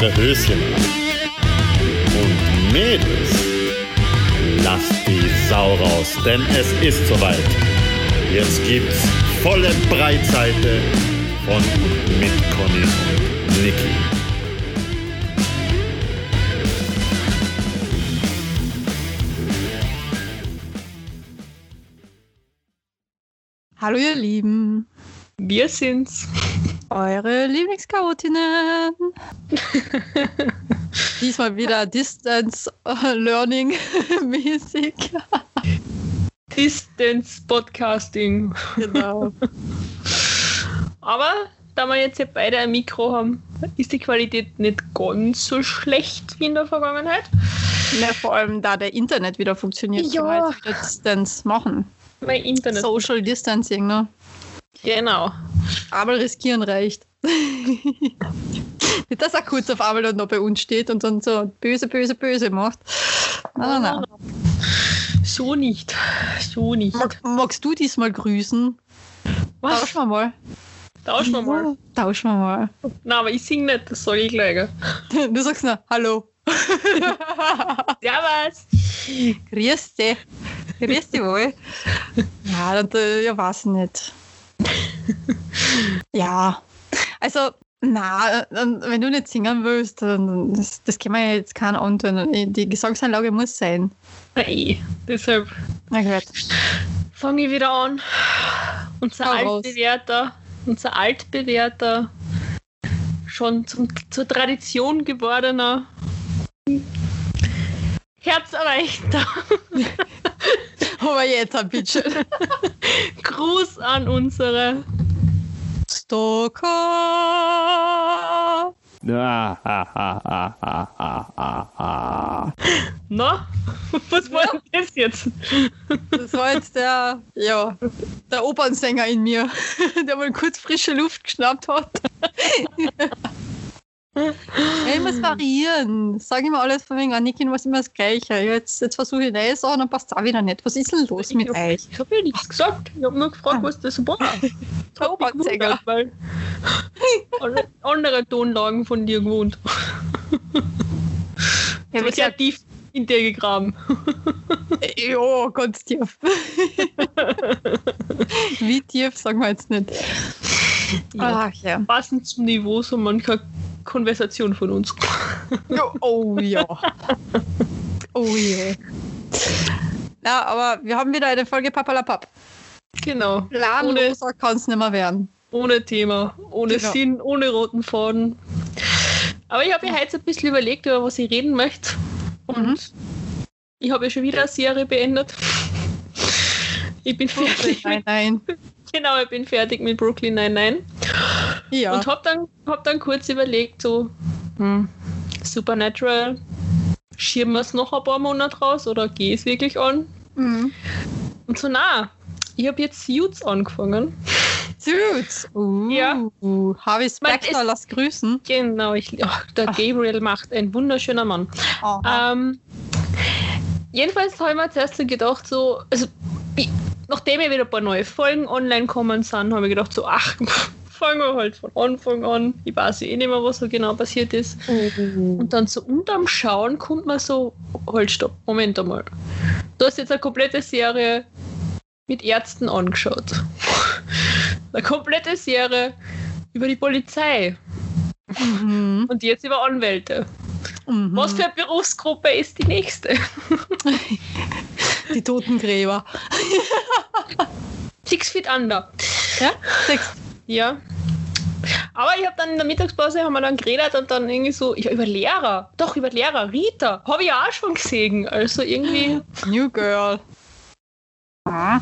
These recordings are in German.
Eure Höschen an. Und Mädels, lasst die Sau raus, denn es ist soweit. Jetzt gibt's volle Breitseite von und mit Conny und Niki. Hallo ihr Lieben, Wir sind's. Eure Lieblingschaotinnen. Diesmal wieder Distance äh, Learning mäßig. Distance Podcasting. Genau. Aber da wir jetzt ja beide ein Mikro haben, ist die Qualität nicht ganz so schlecht wie in der Vergangenheit. Ja, vor allem da der Internet wieder funktioniert, Ja. können wir jetzt wieder Distance machen. Mein Internet. Social Distancing, ne? Genau. Aber riskieren reicht. Nicht, dass er kurz auf einmal noch bei uns steht und dann so böse, böse, böse macht. Nein, nein, nein. So nicht. So nicht. Mag, magst du diesmal grüßen? Was? Tauschen wir mal. Tauschen wir mal. Tauschen wir mal. Nein, aber ich sing nicht, das soll ich gleich. Du sagst nur Hallo. Servus. Grüß dich. Grüß dich wohl. Ja, dann, äh, ja, weiß ich nicht. Ja, also, na, wenn du nicht singen willst, dann das, das kann man ja jetzt keinen antun. Die Gesangsanlage muss sein. Hey, deshalb Na gut. fange ich wieder an. Unser Hau raus. altbewährter, unser altbewährter, schon zum, zur Tradition gewordener, herzerreichender Aber jetzt ein bisschen. Gruß an unsere Stalker. Ah, ah, ah, ah. Na, was war denn das jetzt? Das war jetzt der, ja, der Opernsänger in mir, der mal kurz frische Luft geschnappt hat. Ja, ich muss variieren. Sag immer alles von wegen, Annikin was immer das Gleiche. Jetzt, jetzt versuche ich neue Sachen, dann passt es auch wieder nicht. Was ist denn los mit ich hab, euch? Ich habe ja nichts gesagt. Ich habe nur gefragt, Ah. was das war. Der Opernsänger. Weil alle- andere Tonlagen von dir gewohnt. Ja, wie sehr gesagt, tief in dir gegraben. ja, ganz tief. Wie tief, sagen wir jetzt nicht. Ja. Ach ja. Passend zum Niveau so mancher Konversation von uns. Oh ja. Oh je. Ja, aber wir haben wieder eine Folge Papalapap. Genau. Planloser kann es nicht mehr werden. Ohne Thema, ohne Genau. Sinn, ohne roten Faden. Aber ich habe mir heute ein bisschen überlegt, über was ich reden möchte. Und Mhm. ich habe ja schon wieder eine Serie beendet. Ich bin fertig. Nein, Mit, nein. genau, ich bin fertig mit Brooklyn 99. Ja. Und habe dann, hab dann kurz überlegt, so, hm, Supernatural, schieben wir es noch ein paar Monate raus oder gehe es wirklich an? Mhm. Und so, na, ich habe jetzt Suits angefangen. Suits. Uh, Ja. Harvey Specter, lass grüßen. Genau, ich, ach, der Ach. Gabriel macht ein wunderschöner Mann. Ähm, jedenfalls habe ich mir zuerst so gedacht, so, also, ich, nachdem ja wieder ein paar neue Folgen online kommen sind, habe ich gedacht, so, ach, fangen wir halt von Anfang an. Ich weiß eh nicht mehr, was so genau passiert ist. Und dann so unterm Schauen kommt man so, halt stopp, Moment einmal. Du hast jetzt eine komplette Serie mit Ärzten angeschaut. Eine komplette Serie über die Polizei Mhm. und jetzt über Anwälte. Mhm. Was für eine Berufsgruppe ist die nächste? Die Totengräber. Six Feet Under. Ja? Sechs. Ja. Aber ich habe dann in der Mittagspause haben wir dann geredet und dann irgendwie so, ja, über Lehrer. Doch, über Lehrer. Rita. Habe ich auch schon gesehen. Also irgendwie, New Girl. Ah.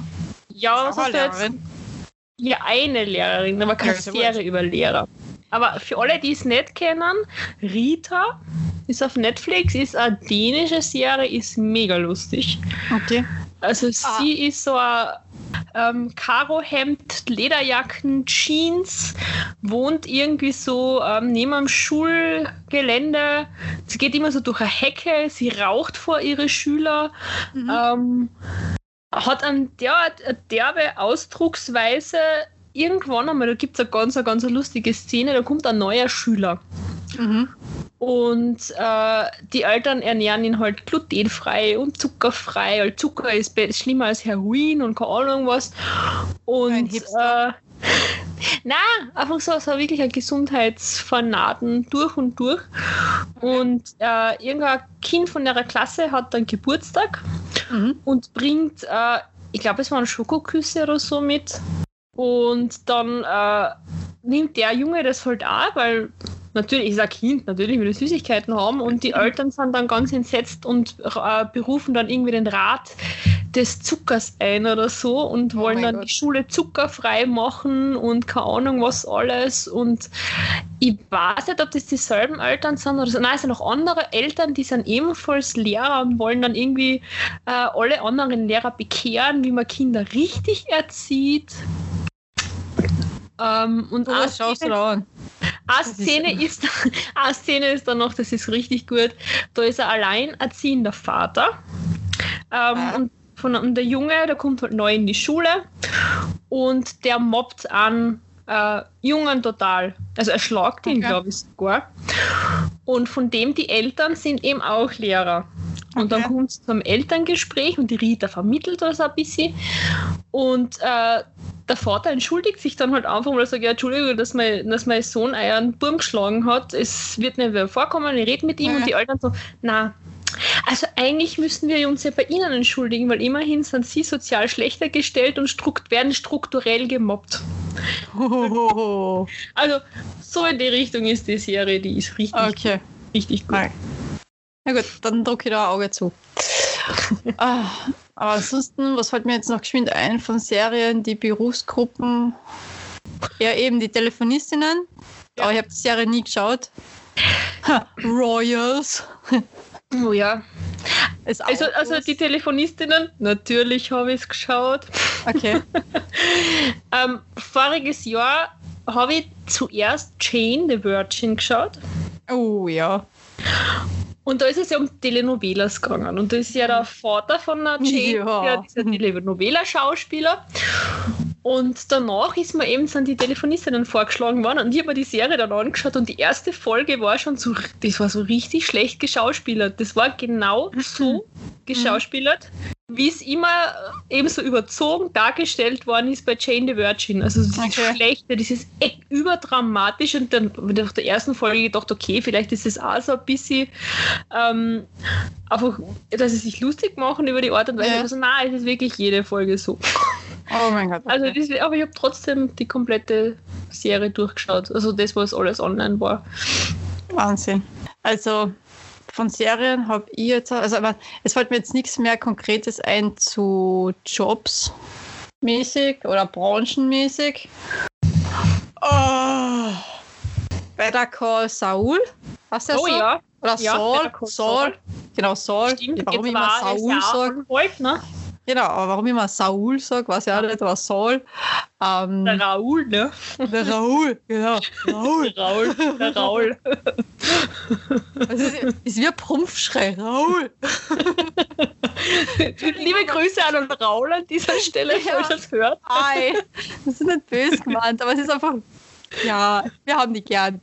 ja, was hast du jetzt? Ja, eine Lehrerin, aber keine Ja, Serie über Lehrer. Aber für alle, die es nicht kennen, Rita ist auf Netflix, ist eine dänische Serie, ist mega lustig. Okay. Also Ah. sie ist so ein ähm, Karohemd, Lederjacken, Jeans, wohnt irgendwie so ähm, neben einem Schulgelände. Sie geht immer so durch eine Hecke, sie raucht vor ihre Schüler. Mhm. Ähm, hat ein, ja, eine derbe Ausdrucksweise, irgendwann einmal, da gibt es eine ganz, eine ganz lustige Szene, da kommt ein neuer Schüler. Mhm. Und äh, die Eltern ernähren ihn halt glutenfrei und zuckerfrei. Weil Zucker ist schlimmer als Heroin und keine Ahnung was. Und äh, na, einfach so, so wirklich ein Gesundheitsfanaten durch und durch. Und äh, irgendein Kind von ihrer Klasse hat dann Geburtstag Mhm. und bringt, äh, ich glaube, es waren Schokoküsse oder so mit. Und dann äh, nimmt der Junge das halt auch, weil natürlich ist ein Kind, natürlich will er Süßigkeiten haben und die Eltern sind dann ganz entsetzt und äh, berufen dann irgendwie den Rat des Zuckers ein oder so und Oh wollen dann Gott. die Schule zuckerfrei machen und keine Ahnung was alles und ich weiß nicht, ob das dieselben Eltern sind oder so. Nein, es sind noch andere Eltern, die sind ebenfalls Lehrer und wollen dann irgendwie äh, alle anderen Lehrer bekehren, wie man Kinder richtig erzieht. Ähm, und eine du Szene- da an? eine ist- Szene ist, eine Szene ist dann noch, das ist richtig gut. Da ist er alleinerziehender Vater. Ähm, Ah. und, von, und der Junge, der kommt halt neu in die Schule und der mobbt an äh, Jungen total. Also er schlagt ihn, Okay. glaube ich, sogar. Und von dem die Eltern sind eben auch Lehrer. Und dann Okay. kommt es zum Elterngespräch und die Rita vermittelt das ein bisschen. Und äh, der Vater entschuldigt sich dann halt einfach, weil er sagt, ja, Entschuldigung, dass mein, dass mein Sohn einen Burm geschlagen hat. Es wird nicht mehr vorkommen, ich rede mit ihm Ja. und die Eltern so, na, also eigentlich müssen wir uns ja bei Ihnen entschuldigen, weil immerhin sind Sie sozial schlechter gestellt und strukt werden strukturell gemobbt. Hohoho. Also so in die Richtung ist die Serie, die ist richtig, Okay. richtig gut. Na gut, dann drücke ich da ein Auge zu. Ah, aber ansonsten, was fällt mir jetzt noch geschwind ein von Serien, die Berufsgruppen? Ja, eben die Telefonistinnen. Aber ich habe die Serie nie geschaut. Ha, Royals. Oh ja. Also, also die Telefonistinnen, natürlich habe ich es geschaut. Okay. Ähm, voriges Jahr habe ich zuerst Jane the Virgin geschaut. Oh ja. Und da ist es ja um Telenovelas gegangen. Und da ist ja der Vater von der Jane, Ja. dieser Telenovela-Schauspieler. Und danach ist mir eben sind die Telefonistinnen vorgeschlagen worden und ich habe mir die Serie dann angeschaut und die erste Folge war schon so, das war so richtig schlecht geschauspielert. Das war genau so geschauspielert, wie es immer eben so überzogen dargestellt worden ist bei Jane the Virgin. Also das Okay. Schlechte, das ist echt überdramatisch und dann nach der ersten Folge gedacht, okay, vielleicht ist es auch so ein bisschen ähm, einfach, dass sie sich lustig machen über die Art und Weise. Ja. Also nein, es ist wirklich jede Folge so. Oh mein Gott. Also okay. das, aber ich habe trotzdem die komplette Serie durchgeschaut. Also das, was alles online war. Wahnsinn. Also von Serien habe ich jetzt, also aber es fällt mir jetzt nichts mehr Konkretes ein zu Jobs mäßig oder branchenmäßig. Oh, Better Call Saul. Was der Oh so? ja, Oder Ja, Saul? Saul. Saul. Genau, Saul. stimmt. warum immer Saul. Wolf, ne? Genau, aber warum ich immer Saul sage, weiß ich auch nicht, aber Saul. Ähm, Der Raoul, ne? der Raoul, genau. Raoul. Der Raoul, der Raoul. Das ist, ist wie ein Prumpfschrei. Raoul. Liebe Grüße an den Raoul an dieser Stelle, Ja. falls ihr das hört. Ei, das ist nicht böse gemeint, aber es ist einfach, ja, wir haben die gern.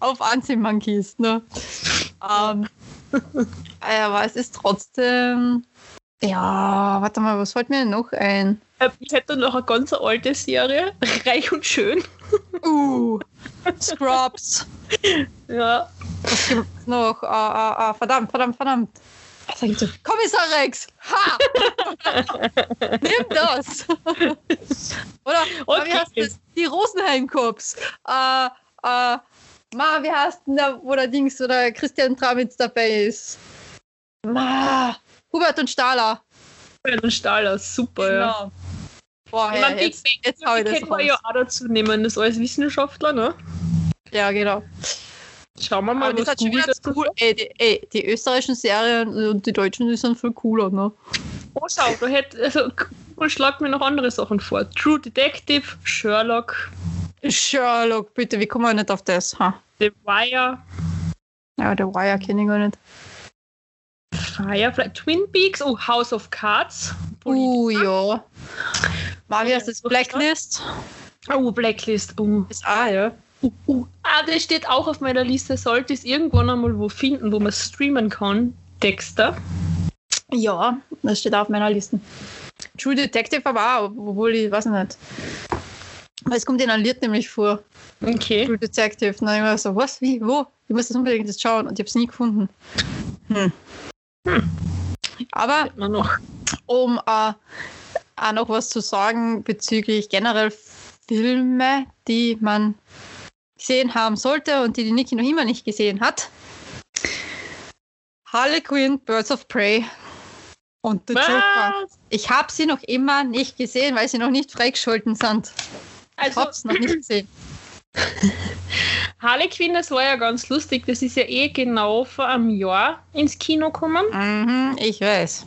Auf Anziehmonkeys, ne? Ähm, aber es ist trotzdem, ja, warte mal, was fällt mir denn noch ein? Äh, Ich hätte noch eine ganz alte Serie, Reich und Schön. Uh, Scrubs. Ja, Was gibt's noch? Ah, ah, ah, verdammt, verdammt, verdammt. Was ich so? Kommissar Rex! Ha! Nimm das! Oder, Okay. wie heißt das? Die Rosenheim-Cops. Äh, äh, Ma, wie heißt denn der, wo der Dings oder Christian Tramitz dabei ist? Ma, Hubert und Stahler. ein Stahler, super, ja. Genau. Boah, Ich ja, mein, Big jetzt, jetzt hau ich das können wir ja auch dazu nehmen, das als Wissenschaftler, ne? Ja, genau. Schauen wir mal, Aber das was Google wieder dazu cool. Ey die, ey, die österreichischen Serien und die deutschen, die sind viel cooler, ne? Oh, schau, da hätte, also, Google schlagt mir noch andere Sachen vor. True Detective, Sherlock, Sherlock, bitte, wie kommen wir nicht auf das? Ha? The Wire, Ja, der Wire kenne ich gar nicht. Firefly, Twin Peaks, oh, House of Cards. Uh, ja. Heißt das? Blacklist? Oh, Blacklist. Uh. Ist A, ja. Uh, uh. Ah, das steht auch auf meiner Liste. Sollte es irgendwann einmal wo finden, wo man streamen kann. Dexter. Ja, das steht auch auf meiner Liste. True Detective aber auch, obwohl ich weiß nicht. Weil es kommt in einem Lied nämlich vor. Okay. True Detective. Und dann ich war so, was, wie, wo? Ich muss das unbedingt jetzt schauen und ich habe es nie gefunden. Hm. Aber Immer noch. um äh, auch noch was zu sagen bezüglich generell Filme, die man gesehen haben sollte und die die Niki noch immer nicht gesehen hat. Harley Quinn, Birds of Prey und The Joker. Was? Ich habe sie noch immer nicht gesehen, weil sie noch nicht freigeschalten sind. Ich Also, habe es noch nicht gesehen. Harley Quinn, das war ja ganz lustig. Das ist ja eh genau vor einem Jahr ins Kino gekommen. Mhm, ich weiß.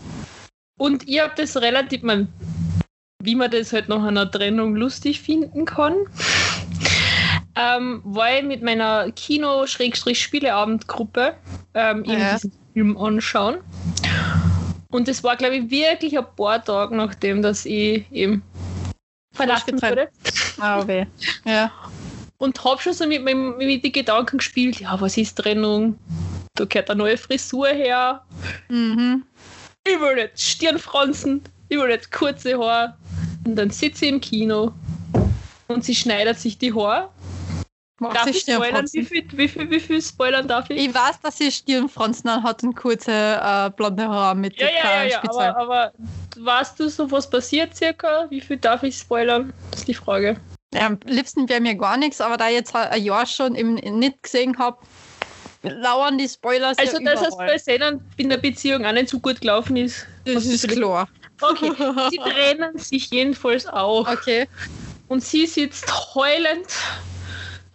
Und ich habe das relativ, man, wie man das halt nach einer Trennung lustig finden kann, ähm, war ich mit meiner Kino-Spieleabendgruppe ähm, eben Ja. diesen Film anschauen. Und es war, glaube ich, wirklich ein paar Tage nachdem, dass ich eben verlassen wurde. Ah, weh. Ja. Und habe schon so mit, mit, mit den Gedanken gespielt, ja, was ist Trennung? Da gehört eine neue Frisur her. Mhm. Ich will jetzt Stirnfransen, ich will jetzt kurze Haare. Und dann sitze ich im Kino und sie schneidet sich die Haare. Darf ich spoilern? Wie viel, wie, viel, wie viel spoilern darf ich? Ich weiß, dass sie Stirnfransen hat und kurze äh, blonde Haare mit ja, ja, ja, ja, aber, aber weißt du so, was passiert circa? Wie viel darf ich spoilern? Das ist die Frage. Ja, am liebsten wäre mir gar nichts, aber da ich jetzt ein Jahr schon eben nicht gesehen habe, lauern die Spoilers Also, ja dass es bei Szenen in der Beziehung auch nicht so gut gelaufen ist. Das ist klar. Okay, sie trennen sich jedenfalls auch. Okay. Und sie sitzt heulend,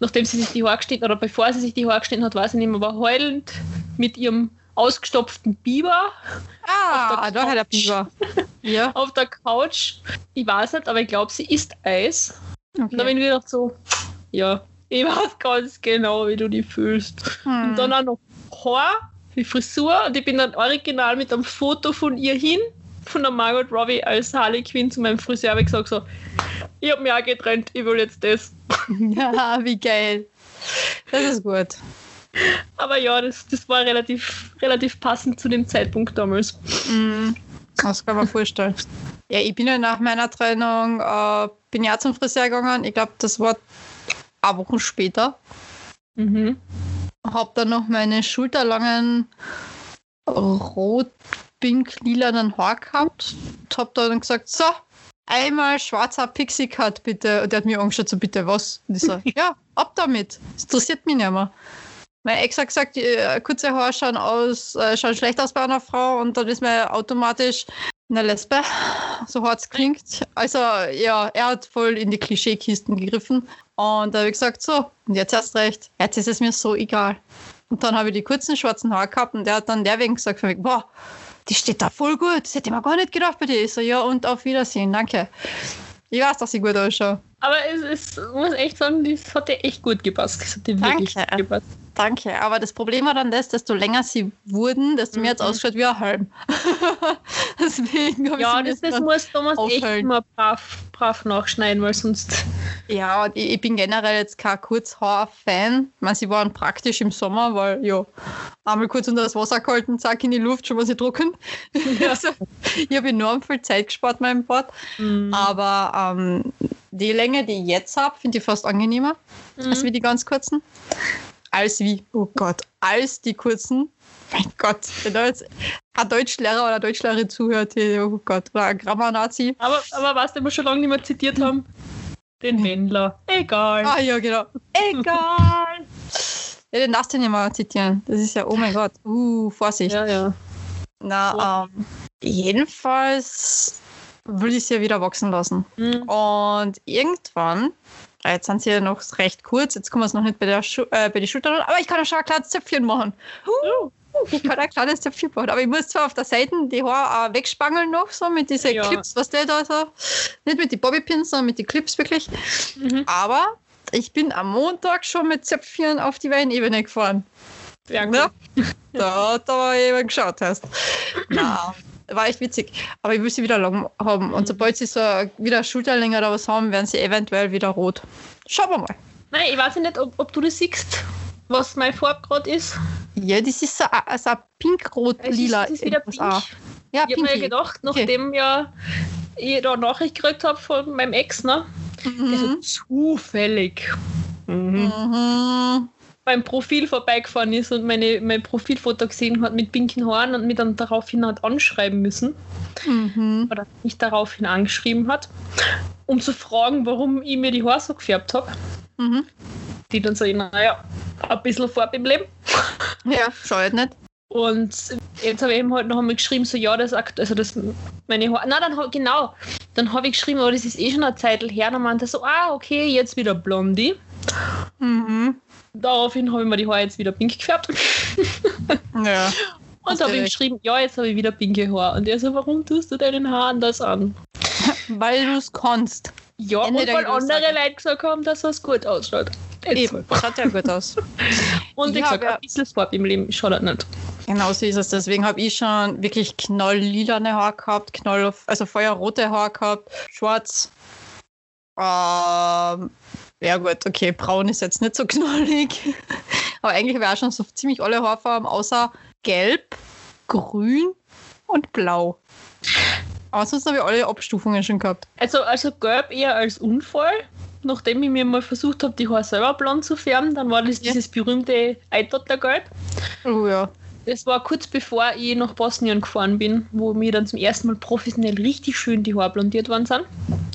nachdem sie sich die Haare geschnitten oder bevor sie sich die Haare geschnitten hat, weiß ich nicht mehr, aber heulend mit ihrem ausgestopften Biber Ah, da hat er. Biber. Ja, auf der Couch. Ich weiß nicht, aber ich glaube, sie isst Eis. Und dann okay. bin ich gedacht so, ja, ich weiß ganz genau, wie du dich fühlst. Hm. Und dann auch noch Haar, die Frisur. Und ich bin dann original mit einem Foto von ihr hin, von der Margot Robbie als Harley Quinn zu meinem Friseur. habe ich gesagt so, ich habe mich auch getrennt, ich will jetzt das. Ja, wie geil. Das ist gut. Aber ja, das, das war relativ, relativ passend zu dem Zeitpunkt damals. Mhm. Das kann man vorstellen. Ja, ich bin ja nach meiner Trennung, äh, bin ja zum Friseur gegangen. Ich glaube, das war ein Wochen später. Mhm. Hab dann noch meine schulterlangen rot-pink-lilanen Haar gehabt. Und hab dann gesagt, so, einmal schwarzer Pixie-Cut bitte. Und der hat mir angeschaut, so bitte was? Und ich so, ja, ab damit. Das interessiert mich nicht mehr. Mein Ex hat gesagt, äh, kurze Haare schauen, aus, äh, schauen schlecht aus bei einer Frau und dann ist man automatisch eine Lesbe, so hart es klingt. Also ja, er hat voll in die Klischeekisten gegriffen und da habe ich gesagt, so, und jetzt erst recht, jetzt ist es mir so egal. Und dann habe ich die kurzen schwarzen Haare gehabt und der hat dann der wegen gesagt, wegen, boah, die steht da voll gut, das hätte ich mir gar nicht gedacht bei dir. Ich so, ja und auf Wiedersehen, danke. Ich weiß, dass ich gut ausschaue. Aber es ist, muss echt sagen, das hat dir echt gut gepasst. Das hat dir wirklich Danke. gut gepasst. Danke, aber das Problem war dann das, desto länger sie wurden, desto mehr hat es Mhm. ausgeschaut wie ein Halm. Deswegen habe Ja, ich das, das muss Thomas echt immer brav, brav nachschneiden, weil sonst. Ja, und ich, ich bin generell jetzt kein Kurzhaar-Fan. Ich meine, sie waren praktisch im Sommer, weil ja, einmal kurz unter das Wasser gehalten, zack in die Luft, schon mal sie trocken. also, ich habe enorm viel Zeit gespart meinem Bord. Mhm. Aber ähm, die Länge, die ich jetzt habe, finde ich fast angenehmer als wie die ganz kurzen. Als wie, oh Gott, als die kurzen. Mein Gott, wenn da jetzt ein Deutschlehrer oder Deutschlehrerin zuhört, oh Gott, oder ein Grammar-Nazi. Aber, aber was wir schon lange nicht mehr zitiert haben? Den Wendler. Egal. Ah ja, genau. Egal. Ja, den darfst du nicht mal zitieren. Das ist ja, oh mein Gott. Uh, Vorsicht. Ja, ja. Na, ähm, jedenfalls will ich sie ja wieder wachsen lassen. Mhm. Und irgendwann, äh, jetzt sind sie ja noch recht kurz, jetzt kommen wir es noch nicht bei der Schu äh, bei die Schulter, aber ich kann auch schon ein kleines Zöpfchen machen. Oh. Ich kann ein kleines Zöpfchen machen, aber ich muss zwar auf der Seite die Haare auch wegspangeln noch, so mit diesen Ja. Clips, was der da so, nicht mit den Bobbypins, sondern mit den Clips wirklich. Mhm. Aber ich bin am Montag schon mit Zöpfchen auf die Weinebene gefahren. Ja. Da hat aber jemand geschaut hast. Na, war echt witzig. Aber ich will sie wieder lang haben. Und sobald sie so wieder Schulterlänge oder was haben, werden sie eventuell wieder rot. Schauen wir mal. Nein, ich weiß nicht, ob, ob du das siehst, was mein Farbgrad ist. Ja, das ist so, ein- so Es pink-rot-lila. ist, es ist wieder pink. auch. Ja, Ich habe mir gedacht, Okay. nachdem ja ich da Nachricht gekriegt habe von meinem Ex, ne? Der so Mhm. zufällig mhm. Mhm. Beim Profil vorbeigefahren ist und meine, mein Profilfoto gesehen hat mit pinken Haaren und mich dann daraufhin hat anschreiben müssen Mhm. oder mich daraufhin angeschrieben hat, um zu fragen, warum ich mir die Haare so gefärbt habe. Mhm. Die dann so, naja, ein bisschen Farbe im Leben. Ja, schaut nicht. Und jetzt habe ich eben halt noch einmal geschrieben, so ja, das akt- also das meine Haare. Na, dann genau. Dann habe ich geschrieben, aber das ist eh schon eine Zeit her. Dann meinte er so, ah, okay, jetzt wieder Blondie. Mhm. Daraufhin habe ich mir die Haare jetzt wieder pink gefärbt. Ja. Und habe ihm geschrieben, ja, jetzt habe ich wieder pinke Haare. Und er so, warum tust du deinen Haaren das an? Weil du es kannst. Ja, Ende und weil andere. Leute gesagt haben, dass es gut ausschaut. Jetzt Eben, schaut ja gut aus. Und Ja, gesagt, aber- ein bisschen Farbe im Leben schadet nicht. Genau so ist es. Deswegen habe ich schon wirklich knalllilane Haare gehabt, knall, also feuerrote Haare gehabt, schwarz. Ähm, ja gut, okay, braun ist jetzt nicht so knallig. Aber eigentlich auch schon so ziemlich alle Haarfarben, außer gelb, grün und blau. Aber sonst habe ich alle Abstufungen schon gehabt. Also, also gelb eher als Unfall. Nachdem ich mir mal versucht habe, die Haare selber blond zu färben, dann war das Ja. dieses berühmte Eidottergelb. Oh ja. Das war kurz bevor ich nach Bosnien gefahren bin, wo mir dann zum ersten Mal professionell richtig schön die Haare blondiert worden sind.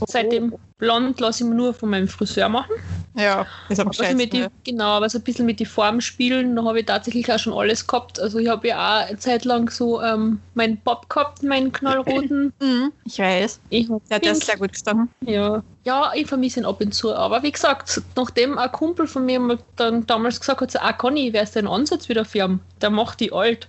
Seitdem blond lasse ich mir nur von meinem Friseur machen. Ja, ist am Also mit die, genau, aber so ein bisschen mit den Farben spielen, da habe ich tatsächlich auch schon alles gehabt. Also ich habe ja auch eine Zeit lang so ähm, meinen Bob gehabt, meinen knallroten. Mhm, ich weiß. Ich Ja, der ist sehr gut gestanden. Ja, ja, ich vermisse ihn ab und zu. Aber wie gesagt, nachdem ein Kumpel von mir dann damals gesagt hat, so, ah Conny, wer ist dein Ansatz wieder färben? Der macht die alt.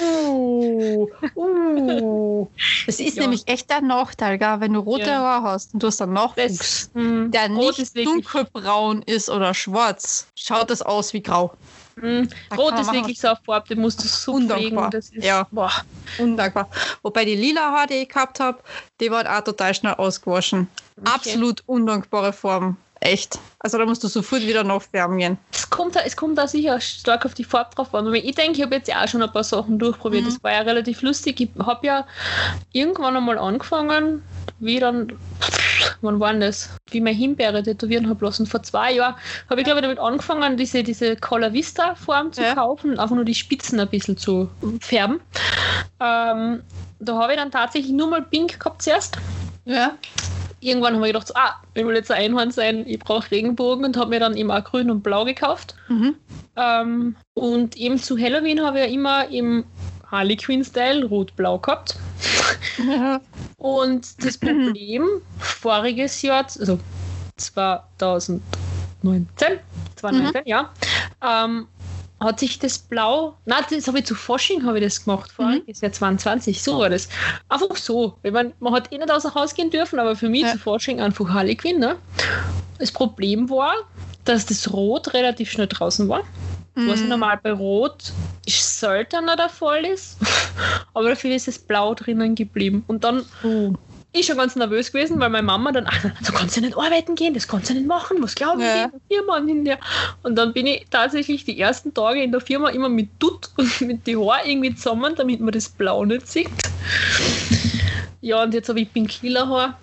Uh, uh. Das ist Ja. nämlich echt ein Nachteil, gell? wenn du rote Ja. Haare hast und du hast einen Nachwuchs, Das, hm, nicht dunkelbraun ist oder schwarz, schaut das aus wie grau. hm, Da Rot ist wirklich so eine Farbe, die musst du so Undankbar. pflegen. Das ist, Ja. boah. Undankbar. Wobei die lila Haare, die ich gehabt habe, die waren auch total schnell ausgewaschen. Okay. Absolut undankbare Form. Echt. Also da musst du sofort wieder nachfärben gehen. Es kommt, da- es kommt da sicher stark auf die Farbe drauf an. Ich denke, ich habe jetzt ja auch schon ein paar Sachen durchprobiert. Mhm. Das war ja relativ lustig. Ich habe ja irgendwann einmal angefangen, wie dann, wann war denn das? Wie ich meine Himbeere tätowieren habe lassen. Vor zwei Jahren habe ich, glaube ich, damit angefangen, diese, diese Color Vista Form zu Ja. kaufen einfach nur die Spitzen ein bisschen zu färben. Ähm, da habe ich dann tatsächlich nur mal pink gehabt zuerst Ja. irgendwann habe ich gedacht, so, ah, ich will jetzt ein Einhorn sein, ich brauche Regenbogen und habe mir dann eben auch grün und blau gekauft. Mhm. Ähm, und eben zu Halloween habe ich ja immer im Harley Quinn Style rot-blau gehabt. ja. Und das Problem voriges Jahr, also 2019, 2019, ja, ähm, hat sich das Blau, na, das habe ich zu Fasching habe ich das gemacht, voriges Jahr 22, so war das. Einfach so. Ich mein, man hat eh nicht außer Haus gehen dürfen, aber für mich Ja. zu Fasching einfach Harley Quinn. Ne? Das Problem war, dass das Rot relativ schnell draußen war. Was Mhm. normal bei Rot seltener der Fall ist. Aber dafür ist das Blau drinnen geblieben. Und dann Uh. ich schon ganz nervös gewesen, weil meine Mama dann, ah, du kannst ja nicht arbeiten gehen, das kannst du nicht machen, was glauben Ja. die in der Firma und hinterher. Und dann bin ich tatsächlich die ersten Tage in der Firma immer mit Dutt und mit die Haare irgendwie zusammen, damit man das Blau nicht sieht. Ja, und jetzt habe ich pink lila Haar.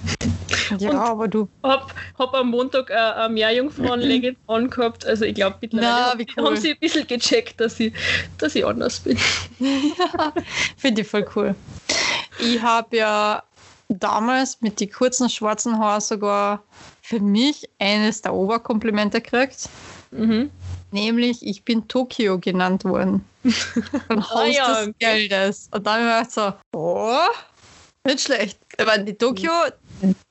Ja, Und- aber du. Hab, hab am Montag äh, eine Meerjungfrauenlege angehabt. Also ich glaube, mittlerweile Na, cool. haben sie ein bisschen gecheckt, dass ich, dass ich anders bin. Finde ich voll cool. Ich habe ja damals mit den kurzen schwarzen Haaren sogar für mich eines der Oberkomplimente gekriegt. Mhm. Nämlich, ich bin Tokio genannt worden. Vom Haus ja, des Geldes. Und dann habe ich gedacht so, oh, nicht schlecht. Aber die Tokio,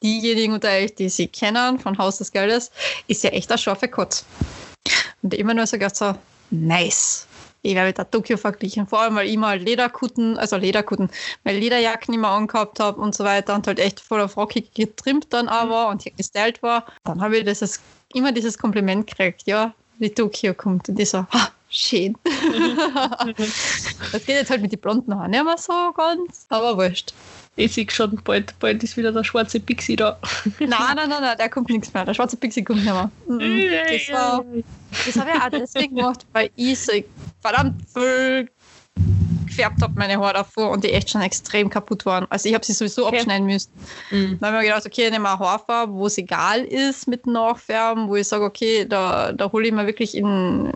diejenigen unter euch, die sie kennen von Haus des Geldes, ist ja echt ein scharfe Kotz. Und immer nur so gedacht so, nice. Ich werde mit der Tokio verglichen. Vor allem, weil ich mal Lederkutten, also Lederkutten, weil Lederjacken immer angehabt habe und so weiter und halt echt voll auf rockig getrimmt dann aber und hier gestylt war. Dann habe ich dieses, immer dieses Kompliment gekriegt, ja, die Tokio kommt. Und ich so, ha, schön. das geht jetzt halt mit den blonden Haaren nicht mehr so ganz, aber wurscht. Ich sehe schon, bald, bald ist wieder der schwarze Pixie da. Nein, nein, nein, nein, der kommt nichts mehr. Der schwarze Pixie kommt nicht mehr. Das, war, das habe ich auch deswegen gemacht, weil ich so verdammt viel gefärbt habe, meine Haare davor und die echt schon extrem kaputt waren. Also ich habe sie sowieso Okay. abschneiden müssen. Mhm. Dann habe ich mir gedacht, okay, ich nehme eine Haarfarbe, wo es egal ist mit Nachfärben, wo ich sage, okay, da, da hole ich mir wirklich in,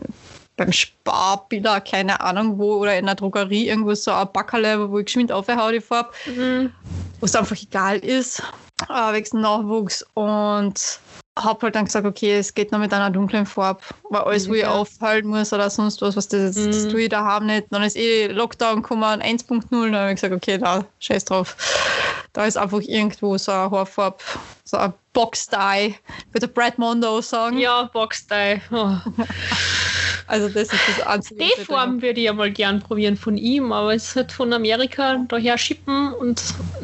beim Sparbiller, keine Ahnung wo, oder in der Drogerie irgendwo so ein Backerle, wo ich geschwind aufhaue, die Farbe, Mhm. wo es einfach egal ist, äh, wegen Nachwuchs. Und habe halt dann gesagt, okay, es geht noch mit einer dunklen Farbe, weil alles, wo ich aufhalten muss oder sonst was, was das, das Mhm. tue ich daheim nicht. Dann ist eh Lockdown gekommen, 1.0, dann habe ich gesagt, okay, da, scheiß drauf. Da ist einfach irgendwo so eine Haarfarbe, so ein Box-Dye, würde Brad Mondo sagen. Ja, Box-Dye. Oh. Also das ist das was Die Form würde ich ja mal gern probieren von ihm, aber es wird von Amerika daher schippen und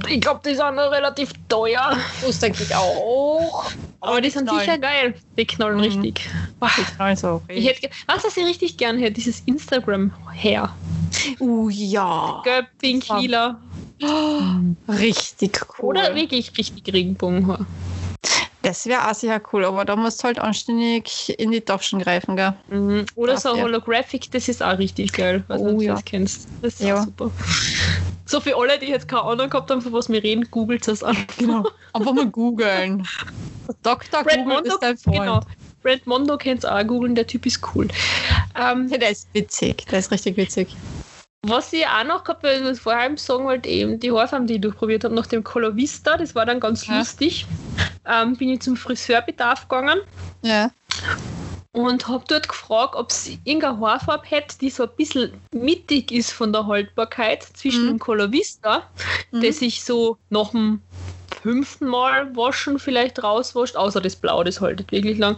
ich glaube, die sind relativ teuer. da- Das denke ich auch. Aber die sind knallen. sicher geil. Die knallen Mhm. richtig. Boah, Die knallen so. Ich hätte, was, was ich richtig gern hätte, dieses Instagram her. uh, ja. Gelb, pink, lila. Richtig cool. Oder wirklich richtig Regenbogenhaar. Das wäre auch sicher cool, aber da musst du halt anständig in die Taschen greifen, gell? Mhm. Oder so Ja. Holographic, das ist auch richtig geil. Weiß Oh, du ja. das kennst. Das ist Ja. super. So für alle, die jetzt keine Ahnung gehabt haben, von was wir reden, googelt es an. Genau. Einfach mal googeln. Dr. Brad Google Mondo, ist dein Freund. genau. Brad Mondo kennt es auch googeln, der Typ ist cool. Ähm, Ja, der ist witzig. Der ist richtig witzig. Was ich auch noch gehabt habe, was ich vorher sagen wollte, eben die Haarfarben, die ich durchprobiert habe, nach dem Color Vista, das war dann ganz Ja. lustig. Ähm, bin ich zum Friseurbedarf gegangen Ja. und habe dort gefragt, ob sie irgendeine Haarfarbe hätte, die so ein bisschen mittig ist von der Haltbarkeit zwischen Mhm. dem Color Vista, Mhm. das sich so nach dem fünften Mal waschen vielleicht rauswascht, außer das Blau, das haltet wirklich lang.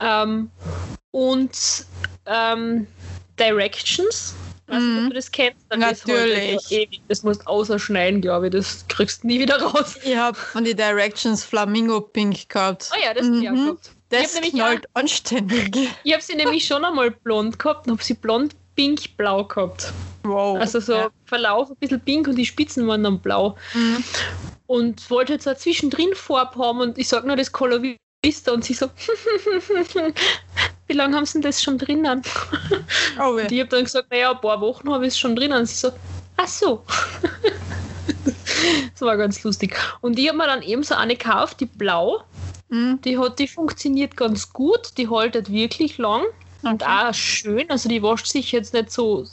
Ähm, und ähm, Directions. Weiß nicht, ob Mhm. du das kennst. Das Natürlich. haltet ja ewig. Das musst du außerschneiden, glaube ich. Das kriegst du nie wieder raus. Ich habe von den Directions Flamingo Pink gehabt. Oh ja, das mhm. ich auch Mhm. gehabt. Das nämlich knallt anständig. Ich habe sie nämlich schon einmal blond gehabt und habe sie blond, pink, blau gehabt. Wow. Also so Ja. Verlauf ein bisschen pink und die Spitzen waren dann blau. Mhm. Und wollte jetzt eine zwischendrin Farbe haben und ich sage nur das Color Vista und sie so, wie lange haben sie denn das schon drinnen? Oh, Und ich habe dann gesagt, naja, ein paar Wochen habe ich es schon drinnen. Und sie so, ach so. das war ganz lustig. Und ich habe mir dann eben so eine gekauft, die blau. Mhm. Die, hat, die funktioniert ganz gut, die haltet wirklich lang und Okay. auch schön. Also die wascht sich jetzt nicht so,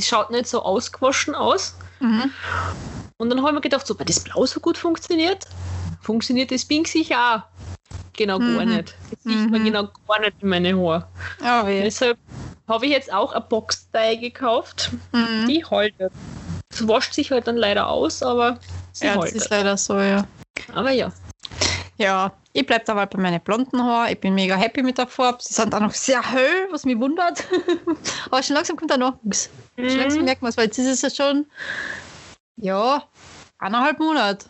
schaut nicht so ausgewaschen aus. Mhm. Und dann habe ich mir gedacht, so, weil das Blau so gut funktioniert, funktioniert das Pink sicher auch. Genau gar Mhm. nicht. Das sieht man Mhm. genau gar nicht in meine Haare. Oh. Deshalb habe ich jetzt auch eine Box-Dye gekauft. Mhm. Die haltet. Es wascht sich halt dann leider aus, aber sie Ja, das ist leider so, ja. Aber ja. Ja, ich bleibe dabei bei meinen blonden Haaren. Ich bin mega happy mit der Farbe. Sie sind auch noch sehr hell, was mich wundert. Aber schon langsam kommt der Nachwuchs. Schon langsam Mhm. merkt man es, weil jetzt ist es ja schon, ja, eineinhalb Monate.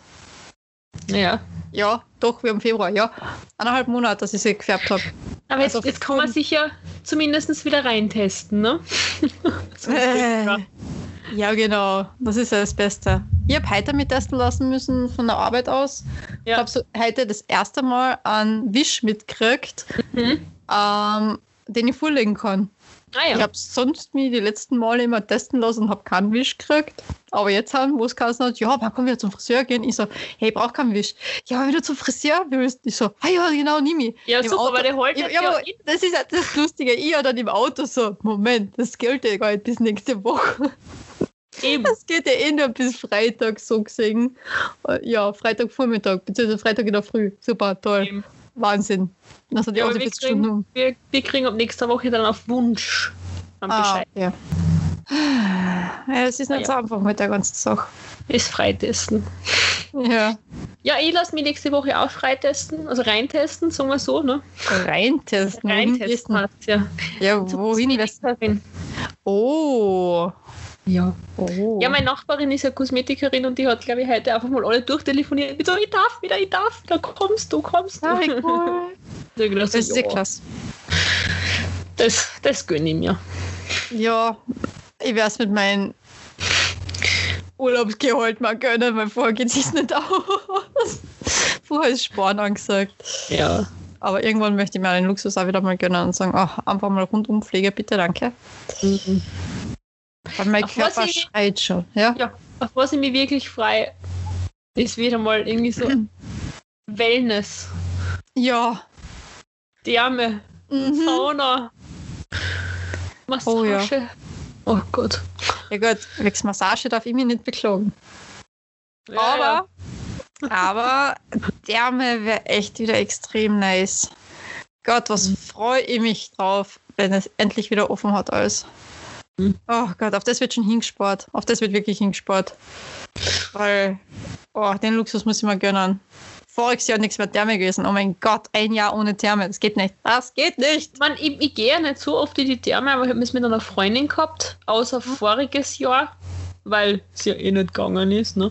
ja. Ja, doch, wir haben Februar, ja. Eineinhalb Monate, dass ich sie gefärbt habe. Aber jetzt, Also jetzt kann man sich ja zumindest wieder reintesten, ne? Äh, ja. genau. Das ist ja das Beste. Ich habe heute mit testen lassen müssen von der Arbeit aus. Ich Ja. habe so heute das erste Mal einen Wisch mitgekriegt, Mhm. ähm, den ich vorlegen kann. Ah Ich ja. habe sonst mir die letzten Male immer testen lassen und habe keinen Wisch gekriegt. Aber jetzt haben, wo es geheißen hat, ja, man kann wieder zum Friseur gehen. Ich so, hey, ich brauche keinen Wisch. Ja, wenn du zum Friseur willst. Ich so, ah ja, genau, nimm ich. Ja, Im super, Auto- aber der haltet Ja, aber das ist ja das Lustige. Ich ja dann im Auto so, Moment, das gilt ja gar nicht bis nächste Woche. eben. Das geht ja eh nur bis Freitag so gesehen. Ja, Freitagvormittag, beziehungsweise Freitag in der Früh. Super, toll. eben. Wahnsinn. Das hat Ja, ja auch aber so wir bis Stunden. Wir, wir kriegen ab nächster Woche dann auf Wunsch einen Ah, Bescheid. ja. Ja, es ist nicht Ah, so einfach mit der ganzen Sache. Ist freitesten. Ja. Ja, ich lasse mich nächste Woche auch freitesten, also reintesten, sagen wir so, ne? Reintesten. Reintesten hat's ja. Ja, wohin wärst Kosmetikerin. Oh. Ja. oh. Ja, meine Nachbarin ist ja Kosmetikerin und die hat, glaube ich, heute einfach mal alle durchtelefoniert. Mit so, ich darf wieder, ich darf, da kommst du, kommst du. Ah, cool. Ich Das ist ja klasse. das, das gönne ich mir. Ja, ich werde es mit meinem Urlaubsgehalt mal gönnen, weil vorher geht es nicht aus. vorher ist Sparen angesagt. Ja. Aber irgendwann möchte ich mir den Luxus auch wieder mal gönnen und sagen, ach, einfach mal rundum Pflege, bitte, danke. Mhm. Weil mein Auf Körper ich- schreit schon. Ja? Ja, auf was ich mich wirklich frei ist wieder mal irgendwie so Wellness, Ja. Därme, Mhm. Sauna, Oh ja. Massage. Oh, Gott. Ja gut, wegen Massage darf ich mich nicht beklagen. Ja, aber, aber Därme wäre echt wieder extrem nice. Gott, was freue ich mich drauf, wenn es endlich wieder offen hat alles. Mhm. Oh Gott, auf das wird schon hingespart. Auf das wird wirklich hingespart. Weil, oh, den Luxus muss ich mir gönnen. Voriges Jahr nichts mehr Therme gewesen. Oh mein Gott, ein Jahr ohne Therme. Das geht nicht. Das geht nicht. Ich, mein, ich, ich gehe ja nicht so oft in die Therme, aber ich habe es mit einer Freundin gehabt, außer voriges Jahr, weil es ja eh nicht gegangen ist. Ne?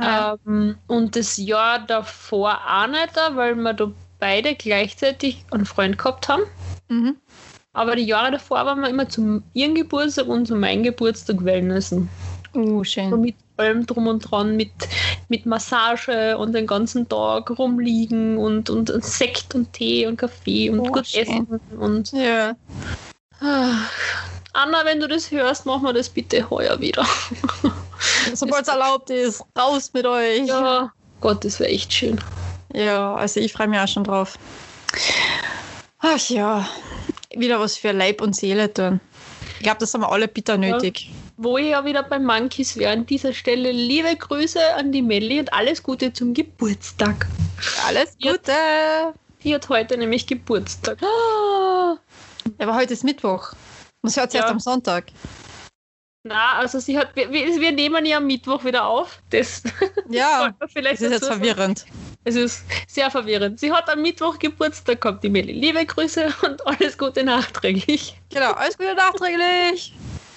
Ja. Ähm, und das Jahr davor auch nicht, weil wir da beide gleichzeitig einen Freund gehabt haben. Mhm. Aber die Jahre davor waren wir immer zum ihren Geburtstag und zu meinem Geburtstag Wellnessen. So schön. mit allem drum und dran, mit, mit Massage und den ganzen Tag rumliegen und, und Sekt und Tee und Kaffee und Oh, gut schön. essen. Und Ja. Ah. Anna, wenn du das hörst, machen wir das bitte heuer wieder. Sobald es erlaubt ist, raus mit euch. Ja, Gott, das wäre echt schön. Ja, also ich freue mich auch schon drauf. Ach ja, wieder was für Leib und Seele tun. Ich glaube, das haben wir alle bitter nötig. Wo ich ja wieder bei Monkeys wäre, an dieser Stelle liebe Grüße an die Melli und alles Gute zum Geburtstag. Alles Ja. Gute! Die hat heute nämlich Geburtstag. Aber heute ist Mittwoch. Das hört sich Ja. erst am Sonntag. Na, also sie hat, wir, wir nehmen ja am Mittwoch wieder auf. Das Ja, man das ist jetzt dazu sagen. Es ist sehr verwirrend. Sie hat am Mittwoch Geburtstag gehabt, die Melli. Liebe Grüße und alles Gute nachträglich. Genau, alles Gute nachträglich!